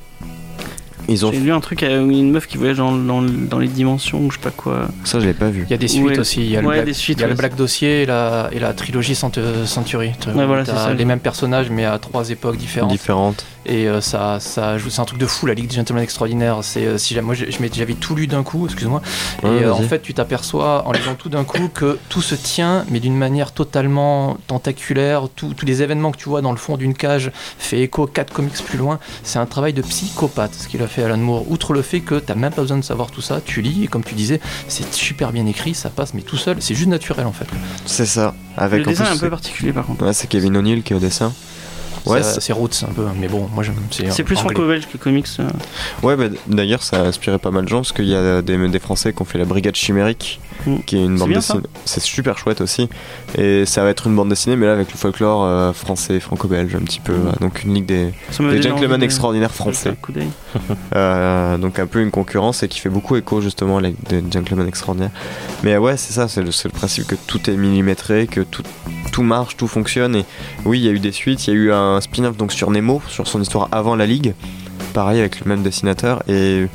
Ils ont J'ai lu un truc avec une meuf qui voyage dans, dans, dans les dimensions ou je sais pas quoi. ça, je l'ai pas vu. Il y a des suites Ouais. aussi. Il y a, le, Black, des suites, il y a le ouais. Black Dossier et la, et la trilogie Cent- Century. Voilà, t'as c'est ça. les mêmes personnages mais à trois époques différentes. Différentes. Et euh, ça, ça joue- c'est un truc de fou, la Ligue des Gentlemen Extraordinaires. C'est, euh, si moi, je- je m'ai- j'avais tout lu d'un coup, excuse-moi. Ouais, et euh, en fait, tu t'aperçois en lisant tout d'un coup que tout se tient, mais d'une manière totalement tentaculaire. Tout- tous les événements que tu vois dans le fond d'une cage fait écho quatre comics plus loin. C'est un travail de psychopathe, ce qu'il a fait Alan Moore. Outre le fait que t'as même pas besoin de savoir tout ça, tu lis et comme tu disais, c'est super bien écrit, ça passe, mais tout seul, c'est juste naturel en fait. C'est ça. Avec le dessin plus, est un peu particulier par contre. Ouais, c'est Kevin O'Neill qui est au dessin. Ouais, c'est roots un peu, mais bon, moi j'aime. C'est plus franco-belge que comics. euh. Ouais, bah, d'ailleurs, ça a inspiré pas mal de gens parce qu'il y a des, des Français qui ont fait la Brigade Chimérique, Mm. qui est une bande dessinée. C'est super chouette aussi. Et ça va être une bande dessinée, mais là avec le folklore euh, français, franco-belge, un petit peu. Mm. Donc une ligue des, des gentlemen extraordinaires français. Euh, donc un peu une concurrence et qui fait beaucoup écho justement à la Ligue des gentlemen extraordinaires. Mais ouais, c'est ça, c'est le, le principe que tout est millimétré, que tout, tout marche, tout fonctionne. Et oui, il y a eu des suites, il y a eu un spin-off donc sur Nemo, sur son histoire avant la Ligue, pareil avec le même dessinateur. Et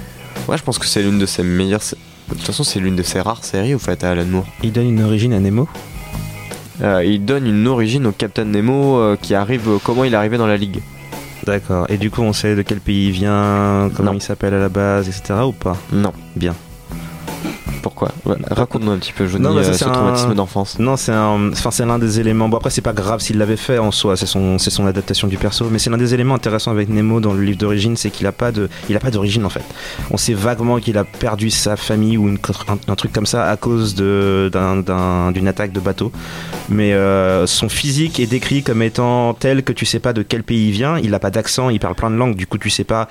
ouais, je pense que c'est l'une de ses meilleures. De toute façon, c'est l'une de ses rares séries au fait à Alan Moore. Il donne une origine à Nemo. Euh, il donne une origine au Captain Nemo euh, qui arrive, euh, comment il est arrivé dans la Ligue. D'accord. Et du coup, on sait de quel pays il vient, comment Non. il s'appelle à la base, etc. ou pas? Non. Bien. Pourquoi Raconte-nous un petit peu, Johnny, Non, bah, ça, c'est ce un- traumatisme d'enfance. Non, c'est un, enfin, c'est l'un des éléments. Bon, après, c'est pas grave s'il l'avait fait en soi, c'est son, c'est son adaptation du perso, mais c'est l'un des éléments intéressants avec Nemo dans le livre d'origine, c'est qu'il a pas de, il a pas d'origine en fait. On sait vaguement qu'il a perdu sa famille ou une, un, un truc comme ça à cause de, d'une attaque de bateau, mais euh, son physique est décrit comme étant tel que tu sais pas de quel pays il vient. Il a pas d'accent, il parle plein de langues, du coup, tu sais pas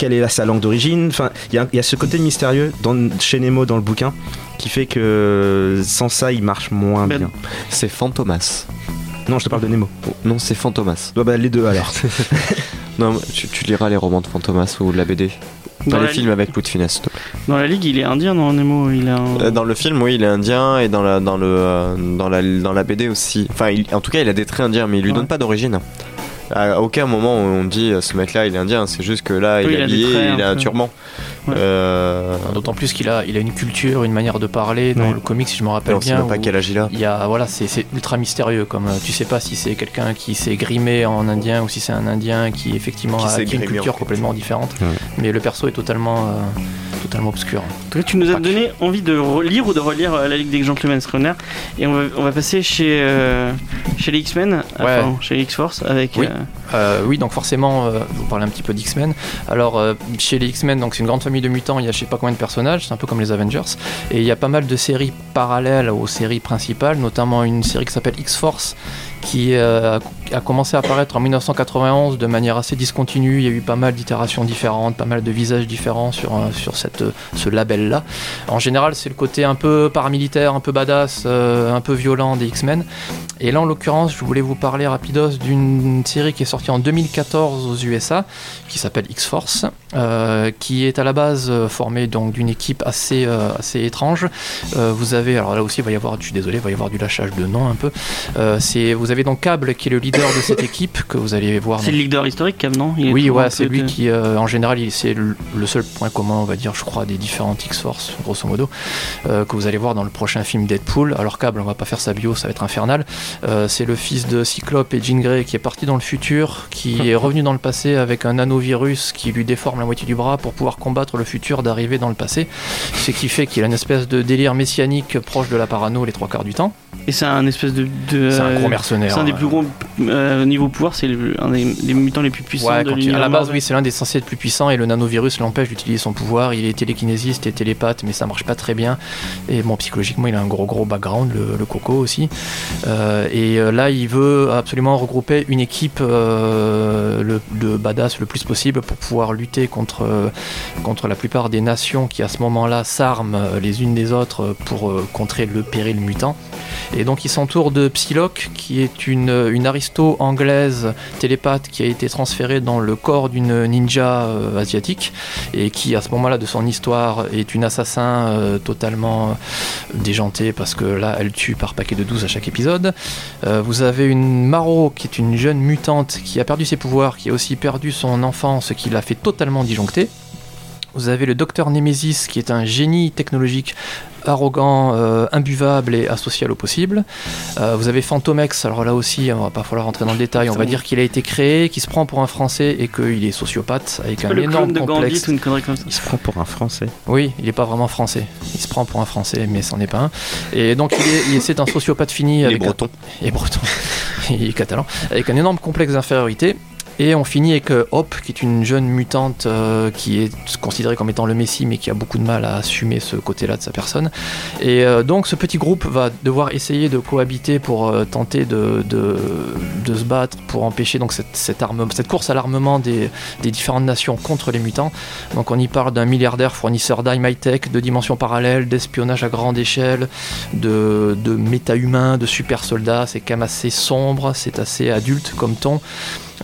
quelle est la, sa langue d'origine. Enfin, il y, a- il y a ce côté mystérieux dans, chez Nemo dans le bouquin qui fait que sans ça, il marche moins Ben, bien. C'est Fantomas. Non, je te parle de Nemo. Non, c'est Fantomas. Bah, bah, les deux alors. Non, tu, tu liras les romans de Fantomas ou la BD. Pas Dans les films avec Louis de Funès. dans la ligue, il est indien dans Nemo. Il a un... Euh, Dans le film, oui, il est indien et dans la, dans le, euh, dans la, dans la BD aussi. Enfin, il- en tout cas, il a des traits indiens, mais il lui Ouais. donne pas d'origine. À aucun moment on dit euh, ce mec-là il est indien, c'est juste que là Oui, il il est a habillé, traits il un a un turban. Ouais. Euh, D'autant plus qu'il a, il a une culture, une manière de parler dans Ouais. le comic, si je me rappelle on sait bien. même pas où quel âge il a. il y a, voilà, c'est ultra mystérieux. Comme euh, tu sais pas si c'est quelqu'un qui s'est grimé en indien ou si c'est un indien qui effectivement Qui a une en culture fait. complètement différente. Ouais. Mais le perso est totalement, euh, totalement obscur. En tout cas, tu nous as donné envie de lire ou de relire euh, la Ligue des Gentlemen Extraordinaires. Et on va, on va passer chez, euh, chez les X-Men, chez les X-Force, avec. Oui. euh, Euh, oui, donc forcément, euh, vous parlez un petit peu d'X-Men. Alors, euh, chez les X-Men, donc c'est une grande famille de mutants, il y a je sais pas combien de personnages, c'est un peu comme les Avengers. Et il y a pas mal de séries parallèles aux séries principales, notamment une série qui s'appelle X-Force, qui euh, a, commencé à apparaître en 1991 de manière assez discontinue. Il y a eu pas mal d'itérations différentes, pas mal de visages différents sur, euh, sur cette, ce label-là. En général, c'est le côté un peu paramilitaire, un peu badass, euh, un peu violent des X-Men. Et là, en l'occurrence, je voulais vous parler rapidos d'une série qui est sortie en 2014 aux USA, qui s'appelle X-Force, euh, qui est à la base euh, formée donc d'une équipe assez, euh, assez étrange. Euh, vous avez, alors là aussi, il va y avoir, je suis désolé, il va y avoir du lâchage de nom un peu. C'est, vous avez donc Cable qui est le leader de cette équipe que vous allez voir. C'est le leader historique, Cam, non? Il oui, ouais, c'est lui de- qui, en général, c'est le, seul point commun, on va dire, je crois, des différentes X-Force, grosso modo, que vous allez voir dans le prochain film Deadpool. Alors, Cable, on va pas faire sa bio, ça va être infernal. C'est le fils de Cyclope et Jean Grey qui est parti dans le futur, qui est revenu dans le passé avec un nanovirus qui lui déforme la moitié du bras pour pouvoir combattre le futur d'arriver dans le passé. Ce qui fait qu'il a une espèce de délire messianique proche de la parano les trois quarts du temps. Et c'est un espèce de. de- C'est un gros mercenaire. C'est un des euh, plus gros euh, niveau pouvoir, c'est un des, des mutants les plus puissants Ouais, de l'univers. à la base, oui, c'est l'un des censés être plus puissants et le nanovirus l'empêche d'utiliser son pouvoir. Il est télékinésiste et télépathe, mais ça marche pas très bien. Et bon, psychologiquement, il a un gros gros background, le, le coco aussi. Euh, et euh, là, il veut absolument regrouper une équipe euh, le, de badass le plus possible pour pouvoir lutter contre, euh, contre la plupart des nations qui, à ce moment-là, s'arment euh, les unes des autres pour euh, contrer le péril mutant. Et donc, il s'entoure de Psylocke, qui est une, aristo anglaise télépathe qui a été transférée dans le corps d'une ninja euh, asiatique et qui à ce moment-là de son histoire est une assassin euh, totalement déjantée parce que là elle tue par paquet de 12 à chaque épisode. Euh, vous avez une Maro qui est une jeune mutante qui a perdu ses pouvoirs, qui a aussi perdu son enfance, qui l'a fait totalement disjoncter. Vous avez le docteur Nemesis qui est un génie technologique arrogant, euh, imbuvable et asocial au possible. Euh, vous avez Phantomex, alors là aussi, on va pas falloir rentrer dans le détail, on va dire qu'il a été créé, qu'il se prend pour un Français et qu'il est sociopathe avec un le énorme clone de complexe. Gandhi ou une connerie comme ça. Il se prend pour un Français. Oui, il n'est pas vraiment français. Il se prend pour un français, mais c'en est pas un. Et donc, il est, il- c'est un sociopathe fini Il est avec un- breton. et breton, il est catalan, avec un énorme complexe d'infériorité. Et on finit avec euh, Hop, qui est une jeune mutante euh, qui est considérée comme étant le Messie, mais qui a beaucoup de mal à assumer ce côté-là de sa personne. Et euh, donc ce petit groupe va devoir essayer de cohabiter pour tenter de, de, se battre, pour empêcher donc cette, cette course à l'armement des, des différentes nations contre les mutants. Donc on y parle d'un milliardaire fournisseur d'armes high-tech, de dimensions parallèles, d'espionnage à grande échelle, de, de méta-humains, de super soldats. C'est quand même assez sombre, c'est assez adulte comme ton.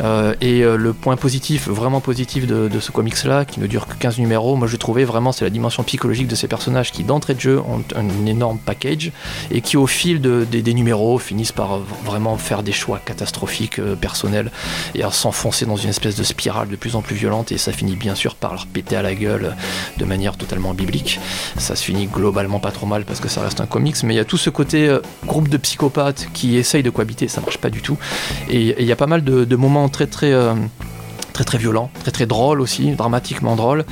Euh, et euh, le point positif, vraiment positif de, ce comics-là, qui ne dure que 15 numéros, moi je trouvais vraiment c'est la dimension psychologique de ces personnages qui d'entrée de jeu ont un énorme package et qui au fil de, des- numéros finissent par vraiment faire des choix catastrophiques euh, personnels et à s'enfoncer dans une espèce de spirale de plus en plus violente et ça finit bien sûr par leur péter à la gueule de manière totalement biblique. Ça se finit globalement pas trop mal parce que ça reste un comics, mais il y a tout ce côté groupe de psychopathes qui essayent de cohabiter, ça marche pas du tout. Et il y a pas mal de moments très très euh, très très violents, très très drôles aussi, dramatiquement drôles,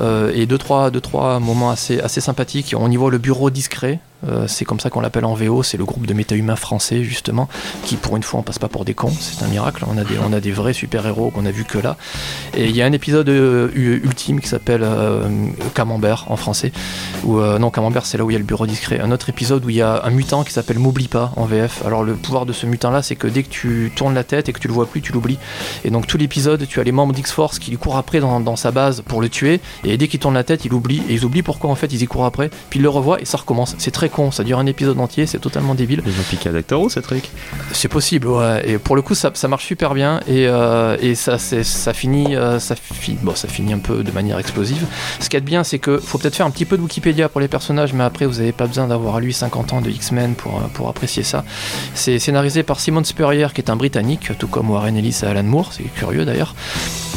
euh, et deux trois, deux trois moments assez sympathiques. On y voit le bureau discret. Euh, c'est comme ça qu'on l'appelle en VO, c'est le groupe de méta-humains français justement, qui pour une fois on passe pas pour des cons, c'est un miracle, on a des, on a des vrais super-héros qu'on a vu que là. Et il y a un épisode euh, ultime qui s'appelle euh, Camembert en français, ou non Camembert c'est là où il y a le bureau discret, un autre épisode où il y a un mutant qui s'appelle M'oublie pas en VF. Alors le pouvoir de ce mutant là c'est que dès que tu tournes la tête et que tu le vois plus, tu l'oublies. Et donc tout l'épisode, tu as les membres d'X-Force qui lui courent après dans, dans sa base pour le tuer, et dès qu'il tourne la tête, il oublie, et ils oublient pourquoi en fait ils y courent après, puis ils le revoient et ça recommence. C'est très con, ça dure un épisode entier, c'est totalement débile. Ils ont piqué à Doctor Who, ce truc. C'est possible, ouais. Et pour le coup, ça, ça marche super bien. Et, euh, et ça, finit, euh, ça, fi- bon, ça finit un peu de manière explosive. Ce qui est bien, c'est que faut peut-être faire un petit peu de Wikipédia pour les personnages, mais après, vous n'avez pas besoin d'avoir lu 50 ans de X-Men pour, euh, pour apprécier ça. C'est scénarisé par Simon Spurrier, qui est un Britannique, tout comme Warren Ellis et Alan Moore. C'est curieux d'ailleurs.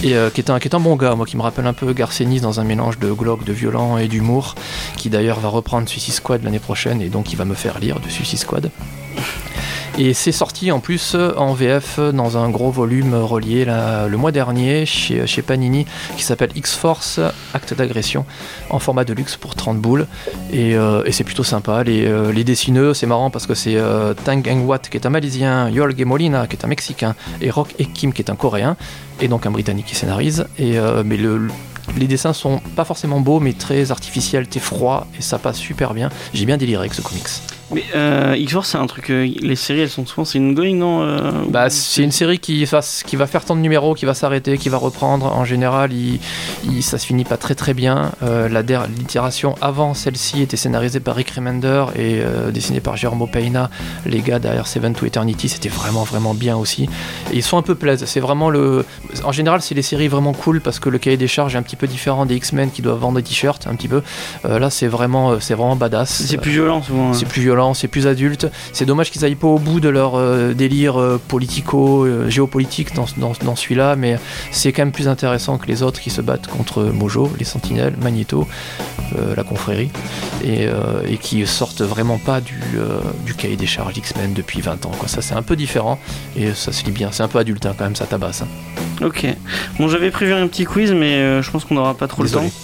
Et euh, qui, est un, qui est un bon gars, moi, qui me rappelle un peu Garcenis dans un mélange de glauque, de violent et d'humour, qui d'ailleurs va reprendre Suicide Squad l'année prochaine et donc il va me faire lire de Suicide Squad. Et c'est sorti en plus en VF dans un gros volume relié le mois dernier chez, Panini qui s'appelle X-Force Acte d'agression en format de luxe pour 30 boules. Et, euh, et c'est plutôt sympa. Les, euh, les dessineux, c'est marrant parce que c'est euh, Tang Eng Wat qui est un Malaisien, Yolge Molina qui est un Mexicain et Rock Kim qui est un Coréen et donc un Britannique qui scénarise. Et, euh, mais le, les dessins sont pas forcément beaux mais très artificiels, t'es froid et ça passe super bien. J'ai bien déliré avec ce comics. Mais euh, X-Force, c'est un truc. euh, les séries, elles sont souvent. C'est une going, non euh, Bah, c'est une série qui, va- qui va faire tant de numéros, qui va s'arrêter, qui va reprendre. En général, il, il- ça se finit pas très très bien. Euh, la l'itération avant celle-ci était scénarisée par Rick Remender et dessinée par Guillermo Peina. Les gars derrière Seven to Eternity, c'était vraiment vraiment bien aussi. Et ils sont un peu plaisent. C'est vraiment le. En général, c'est les séries vraiment cool parce que le cahier des charges est un petit peu différent des X-Men qui doivent vendre des t-shirts un petit peu. Là, c'est vraiment, c'est vraiment badass. C'est plus violent souvent. C'est plus violent, c'est plus adulte. C'est dommage qu'ils aillent pas au bout de leur euh, délire euh, politico, euh, géopolitique dans, dans, dans celui-là, mais c'est quand même plus intéressant que les autres qui se battent contre Mojo, les Sentinelles, Magneto, euh, la confrérie, et, et qui sortent vraiment pas du, du cahier des charges X-Men depuis 20 ans. Quoi. Ça, c'est un peu différent, et ça se lit bien. C'est un peu adulte hein, quand même, ça tabasse. hein. Ok. Bon, j'avais prévu un petit quiz, mais euh, je pense qu'on n'aura pas trop Désolé. le temps.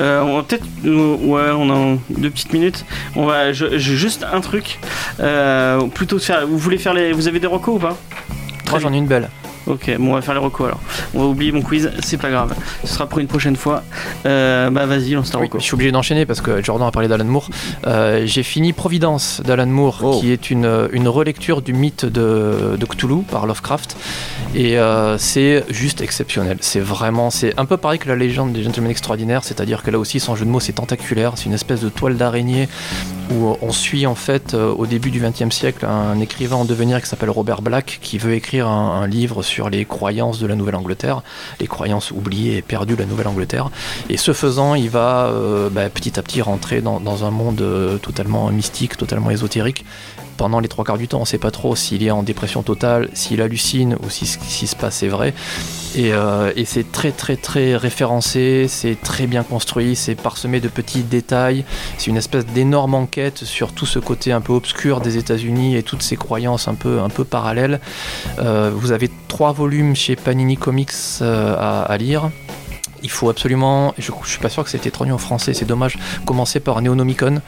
Euh, on va peut-être. euh, ouais, on a deux petites minutes. On va. je- je- juste un truc. Euh, plutôt de faire. Vous voulez faire les. Vous avez des recos ou pas? Moi, j'en ai une belle. Ok, bon, on va faire les recos alors. On va oublier mon quiz, c'est pas grave. Ce sera pour une prochaine fois. Euh, bah, vas-y, lance ta Oui, reco. je suis obligé d'enchaîner parce que Jordan a parlé d'Alan Moore. Euh, J'ai fini Providence d'Alan Moore, Oh. qui est une, une relecture du mythe de, de Cthulhu par Lovecraft. Et euh, c'est juste exceptionnel. C'est vraiment, c'est un peu pareil que la légende des gentlemen extraordinaires, c'est-à-dire que là aussi, son jeu de mots, c'est tentaculaire. C'est une espèce de toile d'araignée où on suit en fait euh, au début du XXe siècle un écrivain en devenir qui s'appelle Robert Black qui veut écrire un, livre sur les croyances de la Nouvelle-Angleterre, les croyances oubliées et perdues de la Nouvelle-Angleterre. Et ce faisant, il va euh, bah, petit à petit rentrer dans, dans un monde euh, totalement mystique, totalement ésotérique. Pendant les trois quarts du temps, on ne sait pas trop s'il est en dépression totale, s'il hallucine ou si ce qui se passe est vrai. Et, euh, et c'est très très très référencé, c'est très bien construit, c'est parsemé de petits détails. C'est une espèce d'énorme enquête sur tout ce côté un peu obscur des États-Unis et toutes ces croyances un peu, un peu parallèles. Euh, vous avez trois volumes chez Panini Comics euh, à, à lire. il faut absolument, je, je suis pas sûr que c'était traduit en français, c'est dommage, commencer par Neonomicon,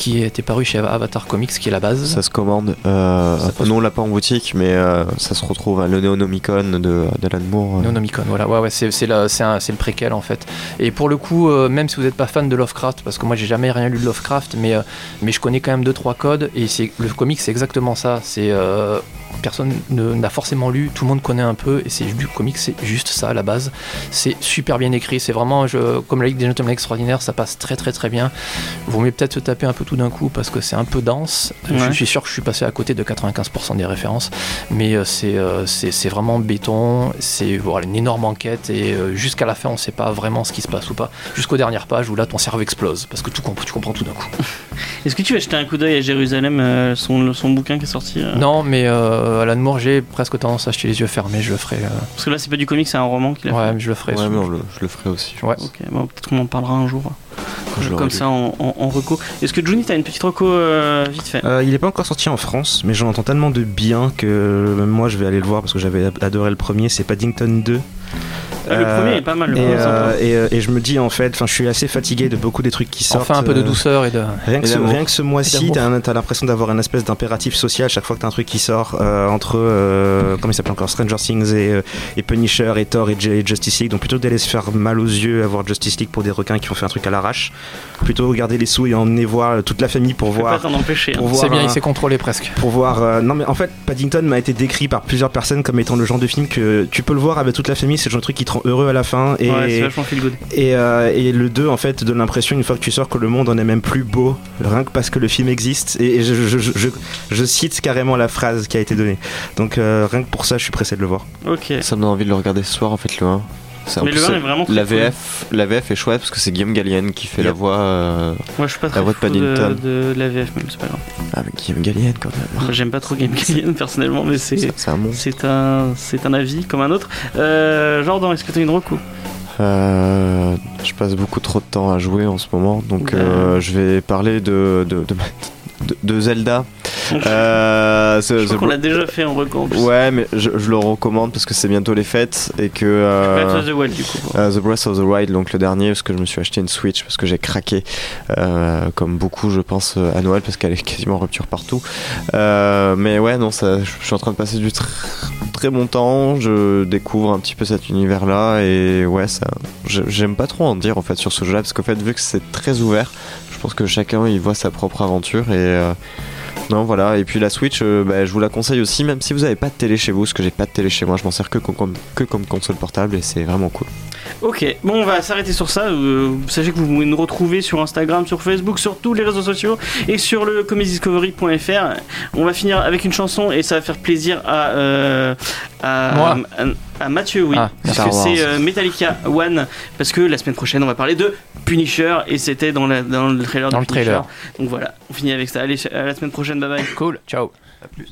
qui était paru chez Avatar Comics, qui est la base. Ça se commande. Euh, Ça nous, on l'a pas en boutique, mais euh, ça se retrouve à le Neonomicon de d'Alan Moore. euh. Neonomicon, voilà, ouais, ouais, c'est le préquel en fait. Et pour le coup, euh, même si vous n'êtes pas fan de Lovecraft, parce que moi j'ai jamais rien lu de Lovecraft, mais, euh, mais je connais quand même deux trois codes, et c'est le comic c'est exactement ça. C'est euh, personne ne- n'a forcément lu, tout le monde connaît un peu, et c'est du comic, c'est juste ça à la base. C'est super bien écrit, c'est vraiment, je, comme la Ligue des Gentlemen Extraordinaires, ça passe très très très bien. Vaut mieux peut-être se taper un peu tout d'un coup parce que c'est un peu dense. Je- Ouais. Je suis sûr que je suis passé à côté de 95% des références, mais euh, c'est euh, c'est c'est vraiment béton, c'est voilà, une énorme enquête et euh, jusqu'à la fin on sait pas vraiment ce qui se passe ou pas. Jusqu'aux dernières pages où là ton cerveau explose parce que tout, comp- tu comprends tout d'un coup. Est-ce que tu vas jeter un coup d'œil à Jérusalem, euh, son, son bouquin qui est sorti euh? Non, mais euh, Alan Moore, j'ai presque tendance à acheter les yeux fermés, je le ferai. euh, Parce que là, c'est pas du comic, c'est un roman qu'il a ouais, mais je le ferai. Ouais, mais on le- je le ferai aussi. Ouais. pense, fait. Ok, bon, peut-être qu'on en parlera un jour. Quand Comme ça, en, en, en reco. Est-ce que Juni, t'as une petite reco euh, vite fait? Euh, il n'est pas encore sorti en France, mais j'en entends tellement de bien que même moi je vais aller le voir parce que j'avais adoré le premier. C'est Paddington 2. Ah, Le premier est pas mal. Et, euh, et, euh, et je me dis en fait, enfin, je suis assez fatigué de beaucoup des trucs qui sortent. Enfin un peu de euh, douceur et de. Rien que, ce, d'amour. rien que ce mois-ci, t'as un- l'impression d'avoir une espèce d'impératif social chaque fois que t'as un truc qui sort euh, entre, euh, comment il s'appelle encore, Stranger Things et, et Punisher et Thor et, J- et Justice League. Donc plutôt que d'aller se faire mal aux yeux à voir Justice League pour des requins qui ont fait un truc à l'arrache, plutôt garder les sous et emmener voir toute la famille pour pas voir. t'en empêcher. hein. C'est bien, un- il s'est contrôlé presque. pour voir. euh, non mais en fait, Paddington m'a été décrit par plusieurs personnes comme étant le genre de film que tu peux le voir avec toute la famille. C'est le genre de truc qui heureux à la fin. Et, Ouais, c'est vachement feel good. et, euh, et le 2 en fait donne l'impression une fois que tu sors que le monde en est même plus beau rien que parce que le film existe et, et je, je- je- je- je cite carrément la phrase qui a été donnée donc euh, rien que pour ça je suis pressé de le voir Ok. Ça me donne envie de le regarder ce soir en fait le 1. Mais plus, le 1 c'est- est vraiment très la cool. VF, la VF est chouette parce que c'est Guillaume Gallienne qui fait la voix. euh, Moi, je suis pas très voix de fou de, Paddington. de la VF, même, c'est pas grave. Ah, mais Guillaume Gallienne quand même. Moi, J'aime pas trop Game Gallienne personnellement, mais c'est. C'est c'est un. C'est un, c'est un avis comme un autre. Euh, Jordan, est-ce que t'as une reco? Euh, je passe beaucoup trop de temps à jouer en ce moment, donc euh, je vais parler de, de, de, de- de Zelda. Euh, Je crois qu'on l'a déjà fait en reco en plus. Ouais, mais je, je le recommande parce que c'est bientôt les fêtes et que. Breath euh, of the Wild, du coup. euh, The Breath of the Wild, donc le dernier, parce que je me suis acheté une Switch, parce que j'ai craqué, euh, comme beaucoup, je pense, euh, à Noël, parce qu'elle est quasiment en rupture partout. Euh, mais ouais, non, ça, je suis en train de passer du tr- très bon temps, je découvre un petit peu cet univers-là, et ouais, ça, j'aime pas trop en dire en fait sur ce jeu-là, parce qu'en fait, vu que c'est très ouvert, pense que chacun il voit sa propre aventure, et. euh, non, voilà. Et puis la Switch, euh, bah, je vous la conseille aussi, même si vous n'avez pas de télé chez vous, parce que j'ai pas de télé chez moi, je m'en sers que comme, que comme console portable et c'est vraiment cool. Ok, bon, on va s'arrêter sur ça. Euh, sachez que vous pouvez nous retrouver sur Instagram, sur Facebook, sur tous les réseaux sociaux et sur le comedydiscovery.fr. On va finir avec une chanson et ça va faire plaisir à, euh, à, Moi. à- à Mathieu, oui. Ah, parce que c'est euh, Metallica One. Parce que la semaine prochaine, on va parler de Punisher et c'était dans, la- dans le trailer Dans de le Punisher. trailer. Donc voilà, on finit avec ça. Allez, à la semaine prochaine, bye bye. Cool, ciao. À plus.